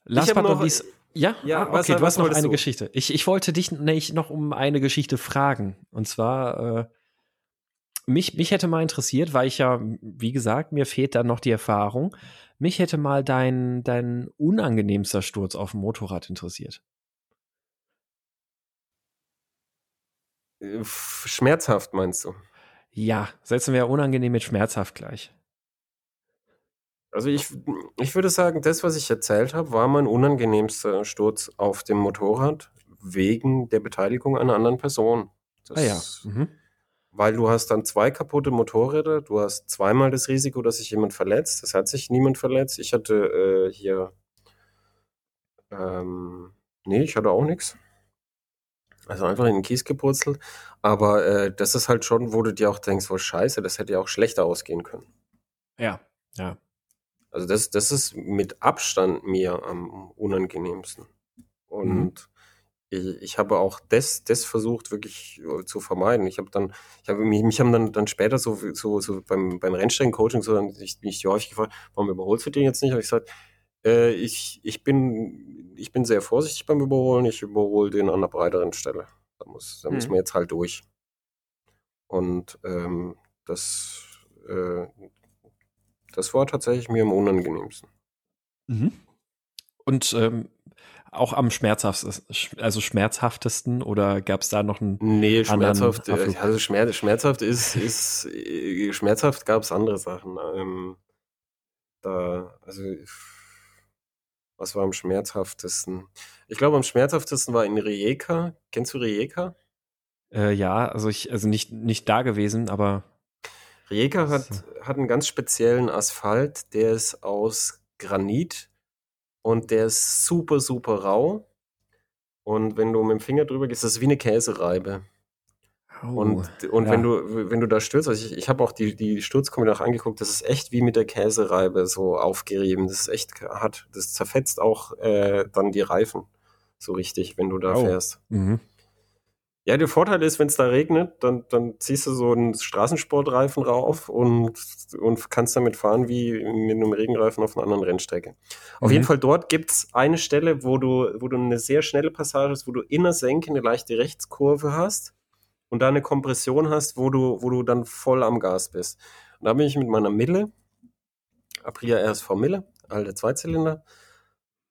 Last but not least. Ja, ja ah, okay, was, du hast noch eine du? Geschichte. Ich, ich wollte dich nicht noch um eine Geschichte fragen. Und zwar, äh, mich, mich hätte mal interessiert, weil ich ja, wie gesagt, mir fehlt da noch die Erfahrung. Mich hätte mal dein, dein unangenehmster Sturz auf dem Motorrad interessiert. Äh, schmerzhaft meinst du? Ja, setzen wir unangenehm mit schmerzhaft gleich. Also ich, ich würde sagen, das, was ich erzählt habe, war mein unangenehmster Sturz auf dem Motorrad wegen der Beteiligung einer anderen Person. Das, ah ja. Mhm. Weil du hast dann zwei kaputte Motorräder, du hast zweimal das Risiko, dass sich jemand verletzt. Es hat sich niemand verletzt. Ich hatte äh, hier, ähm, nee, ich hatte auch nichts. Also einfach in den Kies gepurzelt. Aber äh, das ist halt schon, wo du dir auch denkst, oh scheiße, das hätte ja auch schlechter ausgehen können. Ja, ja. Also das, das ist mit Abstand mir am unangenehmsten. Und mhm. Ich, habe auch das, das versucht wirklich äh, zu vermeiden. Ich habe dann, ich habe mich, mich haben dann, dann später so, so, so beim, beim Rennstrecken-Coaching so dann ich, mich häufig gefragt, warum überholst du den jetzt nicht? Habe ich gesagt, äh, ich, ich bin, ich bin sehr vorsichtig beim Überholen. Ich überhole den an einer breiteren Stelle. Da muss, da mhm. muss man jetzt halt durch. Und ähm, das, äh, das war tatsächlich mir am unangenehmsten. Mhm. Und ähm, auch am schmerzhaftesten, also schmerzhaftesten oder gab es da noch einen? Nee, schmerzhaft, äh, also schmerz, schmerzhaft ist, ist äh, schmerzhaft gab es andere Sachen. Ähm, da, also was war am schmerzhaftesten? Ich glaube, am schmerzhaftesten war in Rijeka. Kennst du Rijeka? Äh, ja, also ich, also nicht, nicht da gewesen, aber Rijeka hat, hat einen ganz speziellen Asphalt, der ist aus Granit und der ist super, super rau. Und wenn du mit dem Finger drüber gehst, ist das wie eine Käsereibe. Oh, und und ja. wenn du wenn du da stürzt, also ich, ich habe auch die, die Sturzkombination angeguckt, das ist echt wie mit der Käsereibe so aufgerieben. Das ist echt hart. Das zerfetzt auch äh, dann die Reifen so richtig, wenn du da oh. fährst. Mhm. Ja, der Vorteil ist, wenn es da regnet, dann, dann ziehst du so einen Straßensportreifen rauf und, und kannst damit fahren wie mit einem Regenreifen auf einer anderen Rennstrecke. Auf jeden mhm. Fall dort gibt's eine Stelle, wo du, wo du eine sehr schnelle Passage hast, wo du in der Senke eine leichte Rechtskurve hast und da eine Kompression hast, wo du, wo du dann voll am Gas bist. Und da bin ich mit meiner Mille, Aprilia RSV Mille, alte Zweizylinder,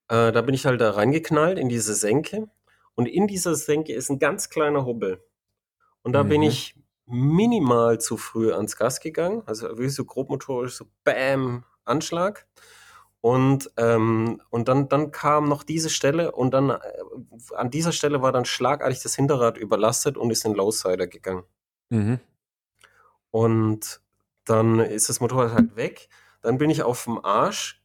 äh, da bin ich halt da reingeknallt in diese Senke und in dieser Senke ist ein ganz kleiner Hubbel. Und da mhm. bin ich minimal zu früh ans Gas gegangen. Also wirklich so grobmotorisch, so Bam, Anschlag. Und, ähm, und dann, dann kam noch diese Stelle und dann äh, an dieser Stelle war dann schlagartig das Hinterrad überlastet und ist in Lowsider gegangen. Mhm. Und dann ist das Motorrad halt weg. Dann bin ich auf dem Arsch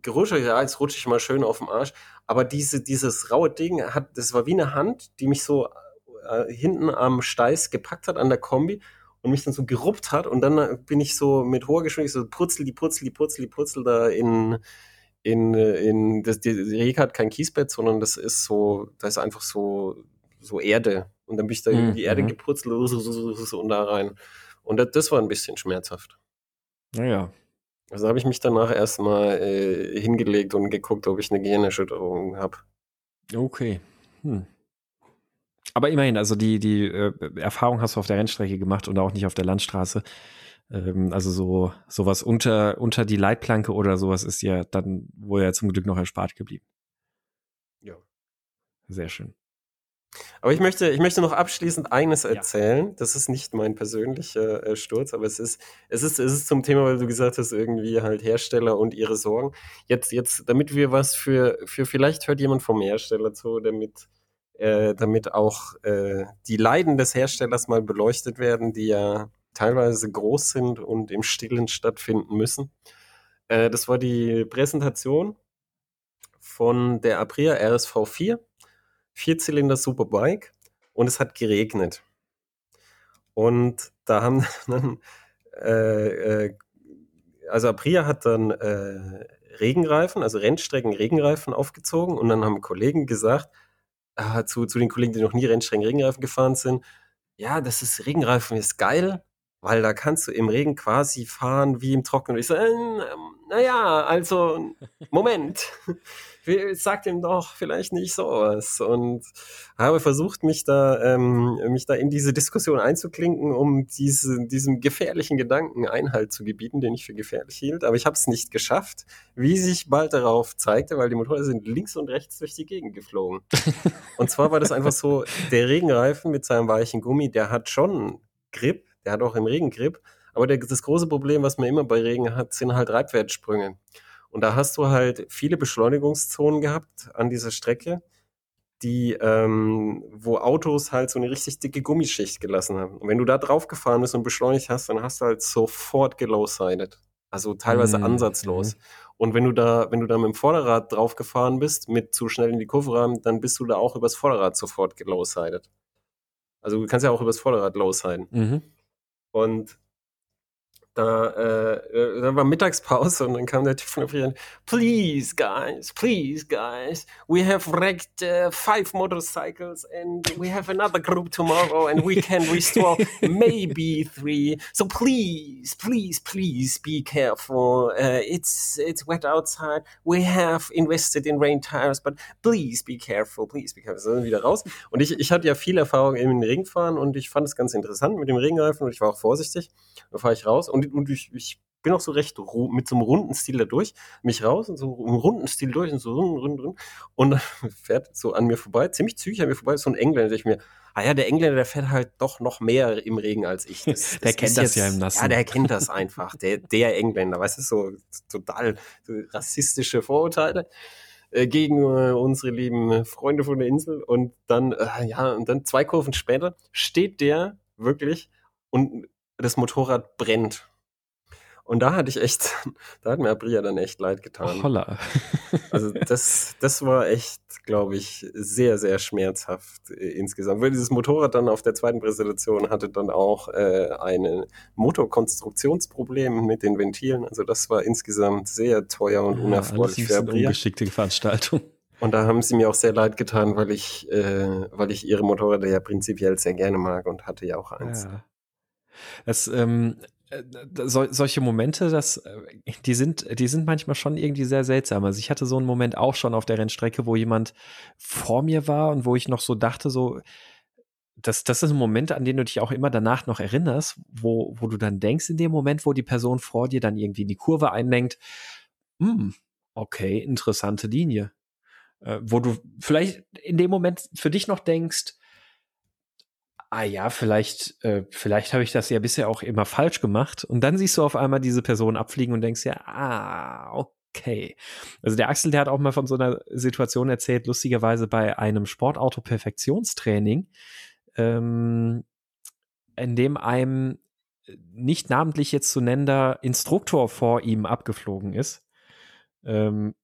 gerutscht. Ja, jetzt rutsche ich mal schön auf dem Arsch. Aber diese, dieses raue Ding hat, das war wie eine Hand, die mich so äh, hinten am Steiß gepackt hat an der Kombi und mich dann so geruppt hat und dann äh, bin ich so mit hoher Geschwindigkeit so purzel, die purzel, die purzel, die purzel da in, in, äh, in, das, die, Reka hat kein Kiesbett, sondern das ist so, da ist einfach so, so Erde und dann bin ich da in die Erde mhm. gepurzelt so, so, so, und da rein. Und das, das war ein bisschen schmerzhaft. Naja, also habe ich mich danach erstmal äh, hingelegt und geguckt, ob ich eine Gehirnerschütterung habe. Okay. Hm. Aber immerhin, also die, die äh, Erfahrung hast du auf der Rennstrecke gemacht und auch nicht auf der Landstraße. Ähm, also so sowas unter, unter die Leitplanke oder sowas ist ja dann wohl ja zum Glück noch erspart geblieben. Ja. Sehr schön. Aber ich möchte, ich möchte noch abschließend eines erzählen. Ja. Das ist nicht mein persönlicher äh, Sturz, aber es ist, es ist, es ist zum Thema, weil du gesagt hast, irgendwie halt Hersteller und ihre Sorgen. Jetzt, jetzt, damit wir was für, für vielleicht hört jemand vom Hersteller zu, damit, äh, damit auch äh, die Leiden des Herstellers mal beleuchtet werden, die ja teilweise groß sind und im Stillen stattfinden müssen. Äh, das war die Präsentation von der Aprilia RSV 4 Vierzylinder Superbike und es hat geregnet. Und da haben dann, äh, äh, also Aprilia hat dann äh, Regenreifen, also Rennstrecken Regenreifen aufgezogen und dann haben Kollegen gesagt, äh, zu, zu den Kollegen, die noch nie Rennstrecken Regenreifen gefahren sind, ja, das ist Regenreifen ist geil, weil da kannst du im Regen quasi fahren wie im Trockenen. Ich so, äh, naja, also, Moment sag ihm doch vielleicht nicht sowas. Und habe versucht, mich da, ähm, mich da in diese Diskussion einzuklinken, um diese, diesem gefährlichen Gedanken Einhalt zu gebieten, den ich für gefährlich hielt. Aber ich habe es nicht geschafft, wie sich bald darauf zeigte, weil die Motorräder sind links und rechts durch die Gegend geflogen. und zwar war das einfach so, der Regenreifen mit seinem weichen Gummi, der hat schon Grip, der hat auch im Regen Grip. Aber der, das große Problem, was man immer bei Regen hat, sind halt Reibwertsprünge. Und da hast du halt viele Beschleunigungszonen gehabt an dieser Strecke, die, ähm, wo Autos halt so eine richtig dicke Gummischicht gelassen haben. Und wenn du da drauf gefahren bist und beschleunigt hast, dann hast du halt sofort gelowsided. Also teilweise Mhm, ansatzlos. Und wenn du da, wenn du da mit dem Vorderrad drauf gefahren bist, mit zu schnell in die Kurve rein, dann bist du da auch übers Vorderrad sofort gelowsided. Also du kannst ja auch übers Vorderrad lowsiden. Mhm. Und da, äh, äh, dann war Mittagspause und dann kam der Typ von der Fähre, please guys, please guys, we have wrecked uh, five motorcycles and we have another group tomorrow and we can restore maybe three. So please, please, please be careful. Uh, it's it's wet outside. We have invested in rain tires, but please be careful, please be careful. So, dann wieder raus. Und ich, ich hatte ja viel Erfahrung im Regenfahren und ich fand es ganz interessant mit dem Regenreifen und ich war auch vorsichtig. Dann fahre ich raus und, und ich, ich bin auch so recht mit so einem runden Stil da durch, mich raus und so im runden Stil durch und so rund, rund, rund. Und dann fährt so an mir vorbei, ziemlich zügig an mir vorbei, so ein Engländer, der ich mir, ah ja, der Engländer, der fährt halt doch noch mehr im Regen als ich. Das, Der kennt das ja im Nassen. Ja, der kennt das einfach. Der, der Engländer, weißt du, so total so rassistische Vorurteile äh, gegen äh, unsere lieben Freunde von der Insel. Und dann, äh, ja, und dann zwei Kurven später steht der wirklich und das Motorrad brennt. Und da hatte ich echt, da hat mir Abria dann echt leid getan. Holla. Also das, das war echt, glaube ich, sehr, sehr schmerzhaft äh, insgesamt. Weil dieses Motorrad dann auf der zweiten Präsentation hatte dann auch äh, ein Motorkonstruktionsproblem mit den Ventilen. Also das war insgesamt sehr teuer und Ja, unerfreulich für Abria. ungeschickte Veranstaltung. Und da haben sie mir auch sehr leid getan, weil ich, äh, weil ich ihre Motorräder ja prinzipiell sehr gerne mag und hatte ja auch eins. Ja. Das, ähm, äh, sol solche Momente, das, äh, die sind, die sind manchmal schon irgendwie sehr seltsam. Also ich hatte so einen Moment auch schon auf der Rennstrecke, wo jemand vor mir war und wo ich noch so dachte, so, das, das ist ein Moment, an den du dich auch immer danach noch erinnerst, wo, wo du dann denkst, in dem Moment, wo die Person vor dir dann irgendwie in die Kurve einlenkt, hm, okay, interessante Linie. Äh, wo du vielleicht in dem Moment für dich noch denkst, ah ja, vielleicht, äh, vielleicht habe ich das ja bisher auch immer falsch gemacht. Und dann siehst du auf einmal diese Person abfliegen und denkst ja, ah, okay. Also der Axel, der hat auch mal von so einer Situation erzählt, lustigerweise bei einem Sportauto-Perfektionstraining, ähm, in dem einem nicht namentlich jetzt zu nennender Instruktor vor ihm abgeflogen ist. Ähm,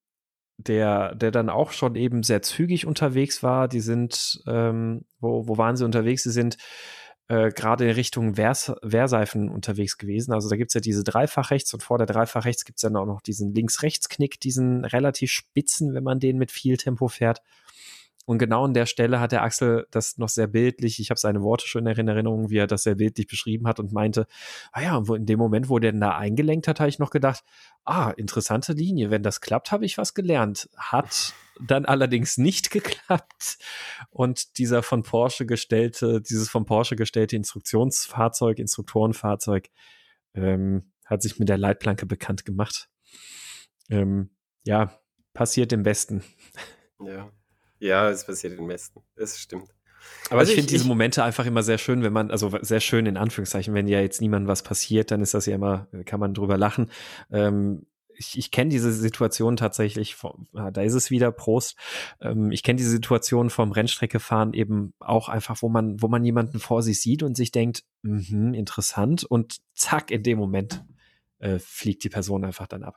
der, der dann auch schon eben sehr zügig unterwegs war. Die sind, ähm, wo, wo waren sie unterwegs? Sie sind äh, gerade in Richtung Wehrs Wehrseifen unterwegs gewesen. Also da gibt's ja diese Dreifach rechts und vor der Dreifach rechts gibt's dann auch noch diesen Links-Rechts-Knick, diesen relativ spitzen, wenn man den mit viel Tempo fährt. Und genau an der Stelle hat der Axel das noch sehr bildlich, ich habe seine Worte schon in Erinnerung, wie er das sehr bildlich beschrieben hat und meinte, ah ja, in dem Moment, wo der denn da eingelenkt hat, habe ich noch gedacht, ah, interessante Linie, wenn das klappt, habe ich was gelernt. Hat dann allerdings nicht geklappt und dieser von Porsche gestellte, dieses von Porsche gestellte Instruktionsfahrzeug, Instruktorenfahrzeug, ähm, hat sich mit der Leitplanke bekannt gemacht. Ähm, ja, passiert im Besten. Ja. Ja, es passiert im Westen. Das stimmt. Aber Also ich finde diese Momente einfach immer sehr schön, wenn man, also sehr schön in Anführungszeichen, wenn ja jetzt niemandem was passiert, dann ist das ja immer, kann man drüber lachen. Ähm, ich ich kenne diese Situation tatsächlich, vom, ah, da ist es wieder, Prost. Ähm, ich kenne diese Situation vom Rennstreckefahren eben auch einfach, wo man, wo man jemanden vor sich sieht und sich denkt, mhm, interessant und zack, in dem Moment äh, fliegt die Person einfach dann ab.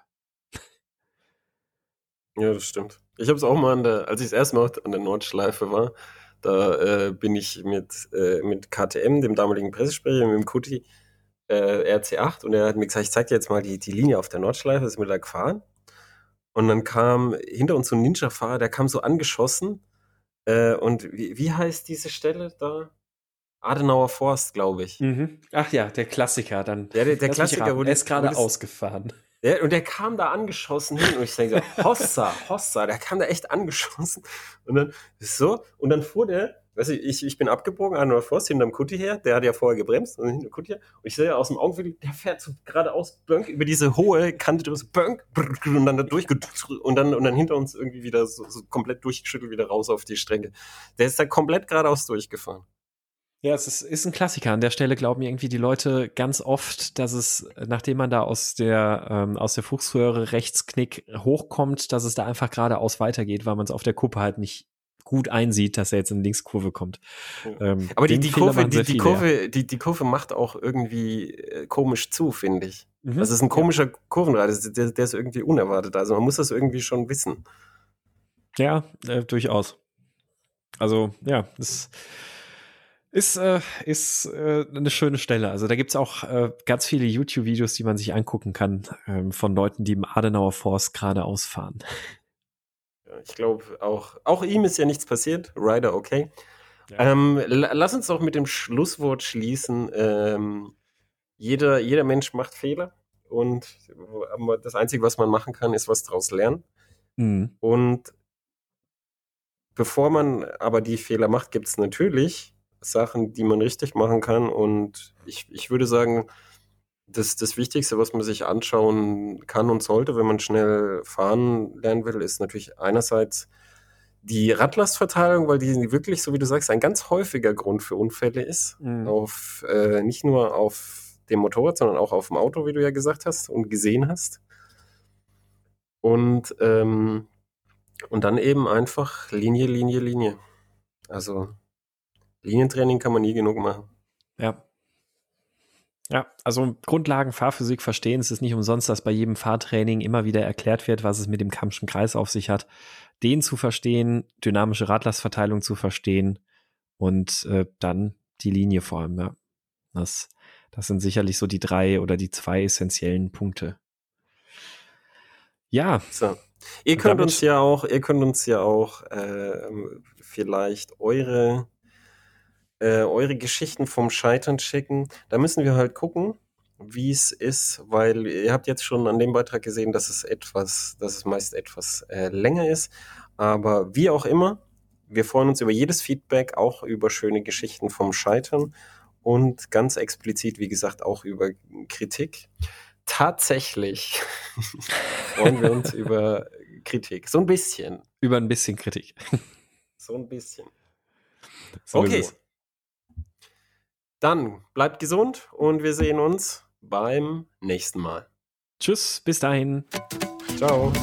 Ja, das stimmt. Ich habe es auch mal an der, als ich das erste Mal an der Nordschleife war, da äh, bin ich mit, äh, mit KTM, dem damaligen Pressesprecher, mit dem Kuti, äh, RC8 und er hat mir gesagt, ich zeig dir jetzt mal die, die Linie auf der Nordschleife, ist mir da gefahren. Und dann kam hinter uns so ein Ninja-Fahrer, der kam so angeschossen. Äh, und wie, wie heißt diese Stelle da? Adenauer Forst, glaube ich. Mhm. Ach ja, der Klassiker dann. Ja, der, der Klassiker, wo er ist gerade ausgefahren. Ja, und der kam da angeschossen hin und ich denke, so, Hossa, Hossa, der kam da echt angeschossen. Und dann so, und dann fuhr der, weißt du, ich, ich bin abgebogen, an der Forst, hinterm Kutti her, der hat ja vorher gebremst, und hinter Kutti her, und ich sehe ja aus dem Augenwinkel, der fährt so geradeaus, bönk, über diese hohe Kante drüber, so bönk, und dann da durchgedrückt, und dann, und dann hinter uns irgendwie wieder so, so komplett durchgeschüttelt wieder raus auf die Strecke. Der ist da komplett geradeaus durchgefahren. Ja, es ist, ist ein Klassiker. An der Stelle glauben irgendwie die Leute ganz oft, dass es, nachdem man da aus der, ähm, aus der Fuchsröhre Rechtsknick hochkommt, dass es da einfach geradeaus weitergeht, weil man es auf der Kuppe halt nicht gut einsieht, dass er jetzt in die Linkskurve kommt. Ähm, Aber die, die Kurve, die, die, Kurve, die, die Kurve macht auch irgendwie äh, komisch zu, finde ich. Mhm. Das ist ein komischer ja. Kurvenreiter, der, der ist irgendwie unerwartet. Also man muss das irgendwie schon wissen. Ja, äh, durchaus. Also, ja, das ist, äh, ist äh, eine schöne Stelle. Also da gibt's auch äh, ganz viele YouTube-Videos, die man sich angucken kann, ähm, von Leuten, die im Adenauer Forst geradeaus fahren. Ich glaube auch, auch ihm ist ja nichts passiert. Ryder, okay. Ja. Ähm, lass uns doch mit dem Schlusswort schließen. Ähm, jeder, jeder Mensch macht Fehler und das Einzige, was man machen kann, ist was daraus lernen. Mhm. Und bevor man aber die Fehler macht, gibt es natürlich Sachen, die man richtig machen kann. Und ich, ich würde sagen, das, das Wichtigste, was man sich anschauen kann und sollte, wenn man schnell fahren lernen will, ist natürlich einerseits die Radlastverteilung, weil die wirklich, so wie du sagst, ein ganz häufiger Grund für Unfälle ist. Mhm. Auf, äh, nicht nur auf dem Motorrad, sondern auch auf dem Auto, wie du ja gesagt hast und gesehen hast. Und, ähm, und dann eben einfach Linie, Linie, Linie. Also Linientraining kann man nie genug machen. Ja. Ja, also Grundlagen Fahrphysik verstehen. Es ist nicht umsonst, dass bei jedem Fahrtraining immer wieder erklärt wird, was es mit dem Kammschen Kreis auf sich hat. Den zu verstehen, dynamische Radlastverteilung zu verstehen und äh, dann die Linie vor allem. Ja. Das, das sind sicherlich so die drei oder die zwei essentiellen Punkte. Ja. So. Ihr könnt uns ja auch, ihr könnt uns ja auch äh, vielleicht eure äh, eure Geschichten vom Scheitern schicken. Da müssen wir halt gucken, wie es ist, weil ihr habt jetzt schon an dem Beitrag gesehen, dass es etwas, dass es meist etwas äh, länger ist. Aber wie auch immer, wir freuen uns über jedes Feedback, auch über schöne Geschichten vom Scheitern und ganz explizit, wie gesagt, auch über Kritik. Tatsächlich freuen wir uns über Kritik. So ein bisschen. Über ein bisschen Kritik. So ein bisschen. So okay. Dann bleibt gesund und wir sehen uns beim nächsten Mal. Tschüss, bis dahin. Ciao.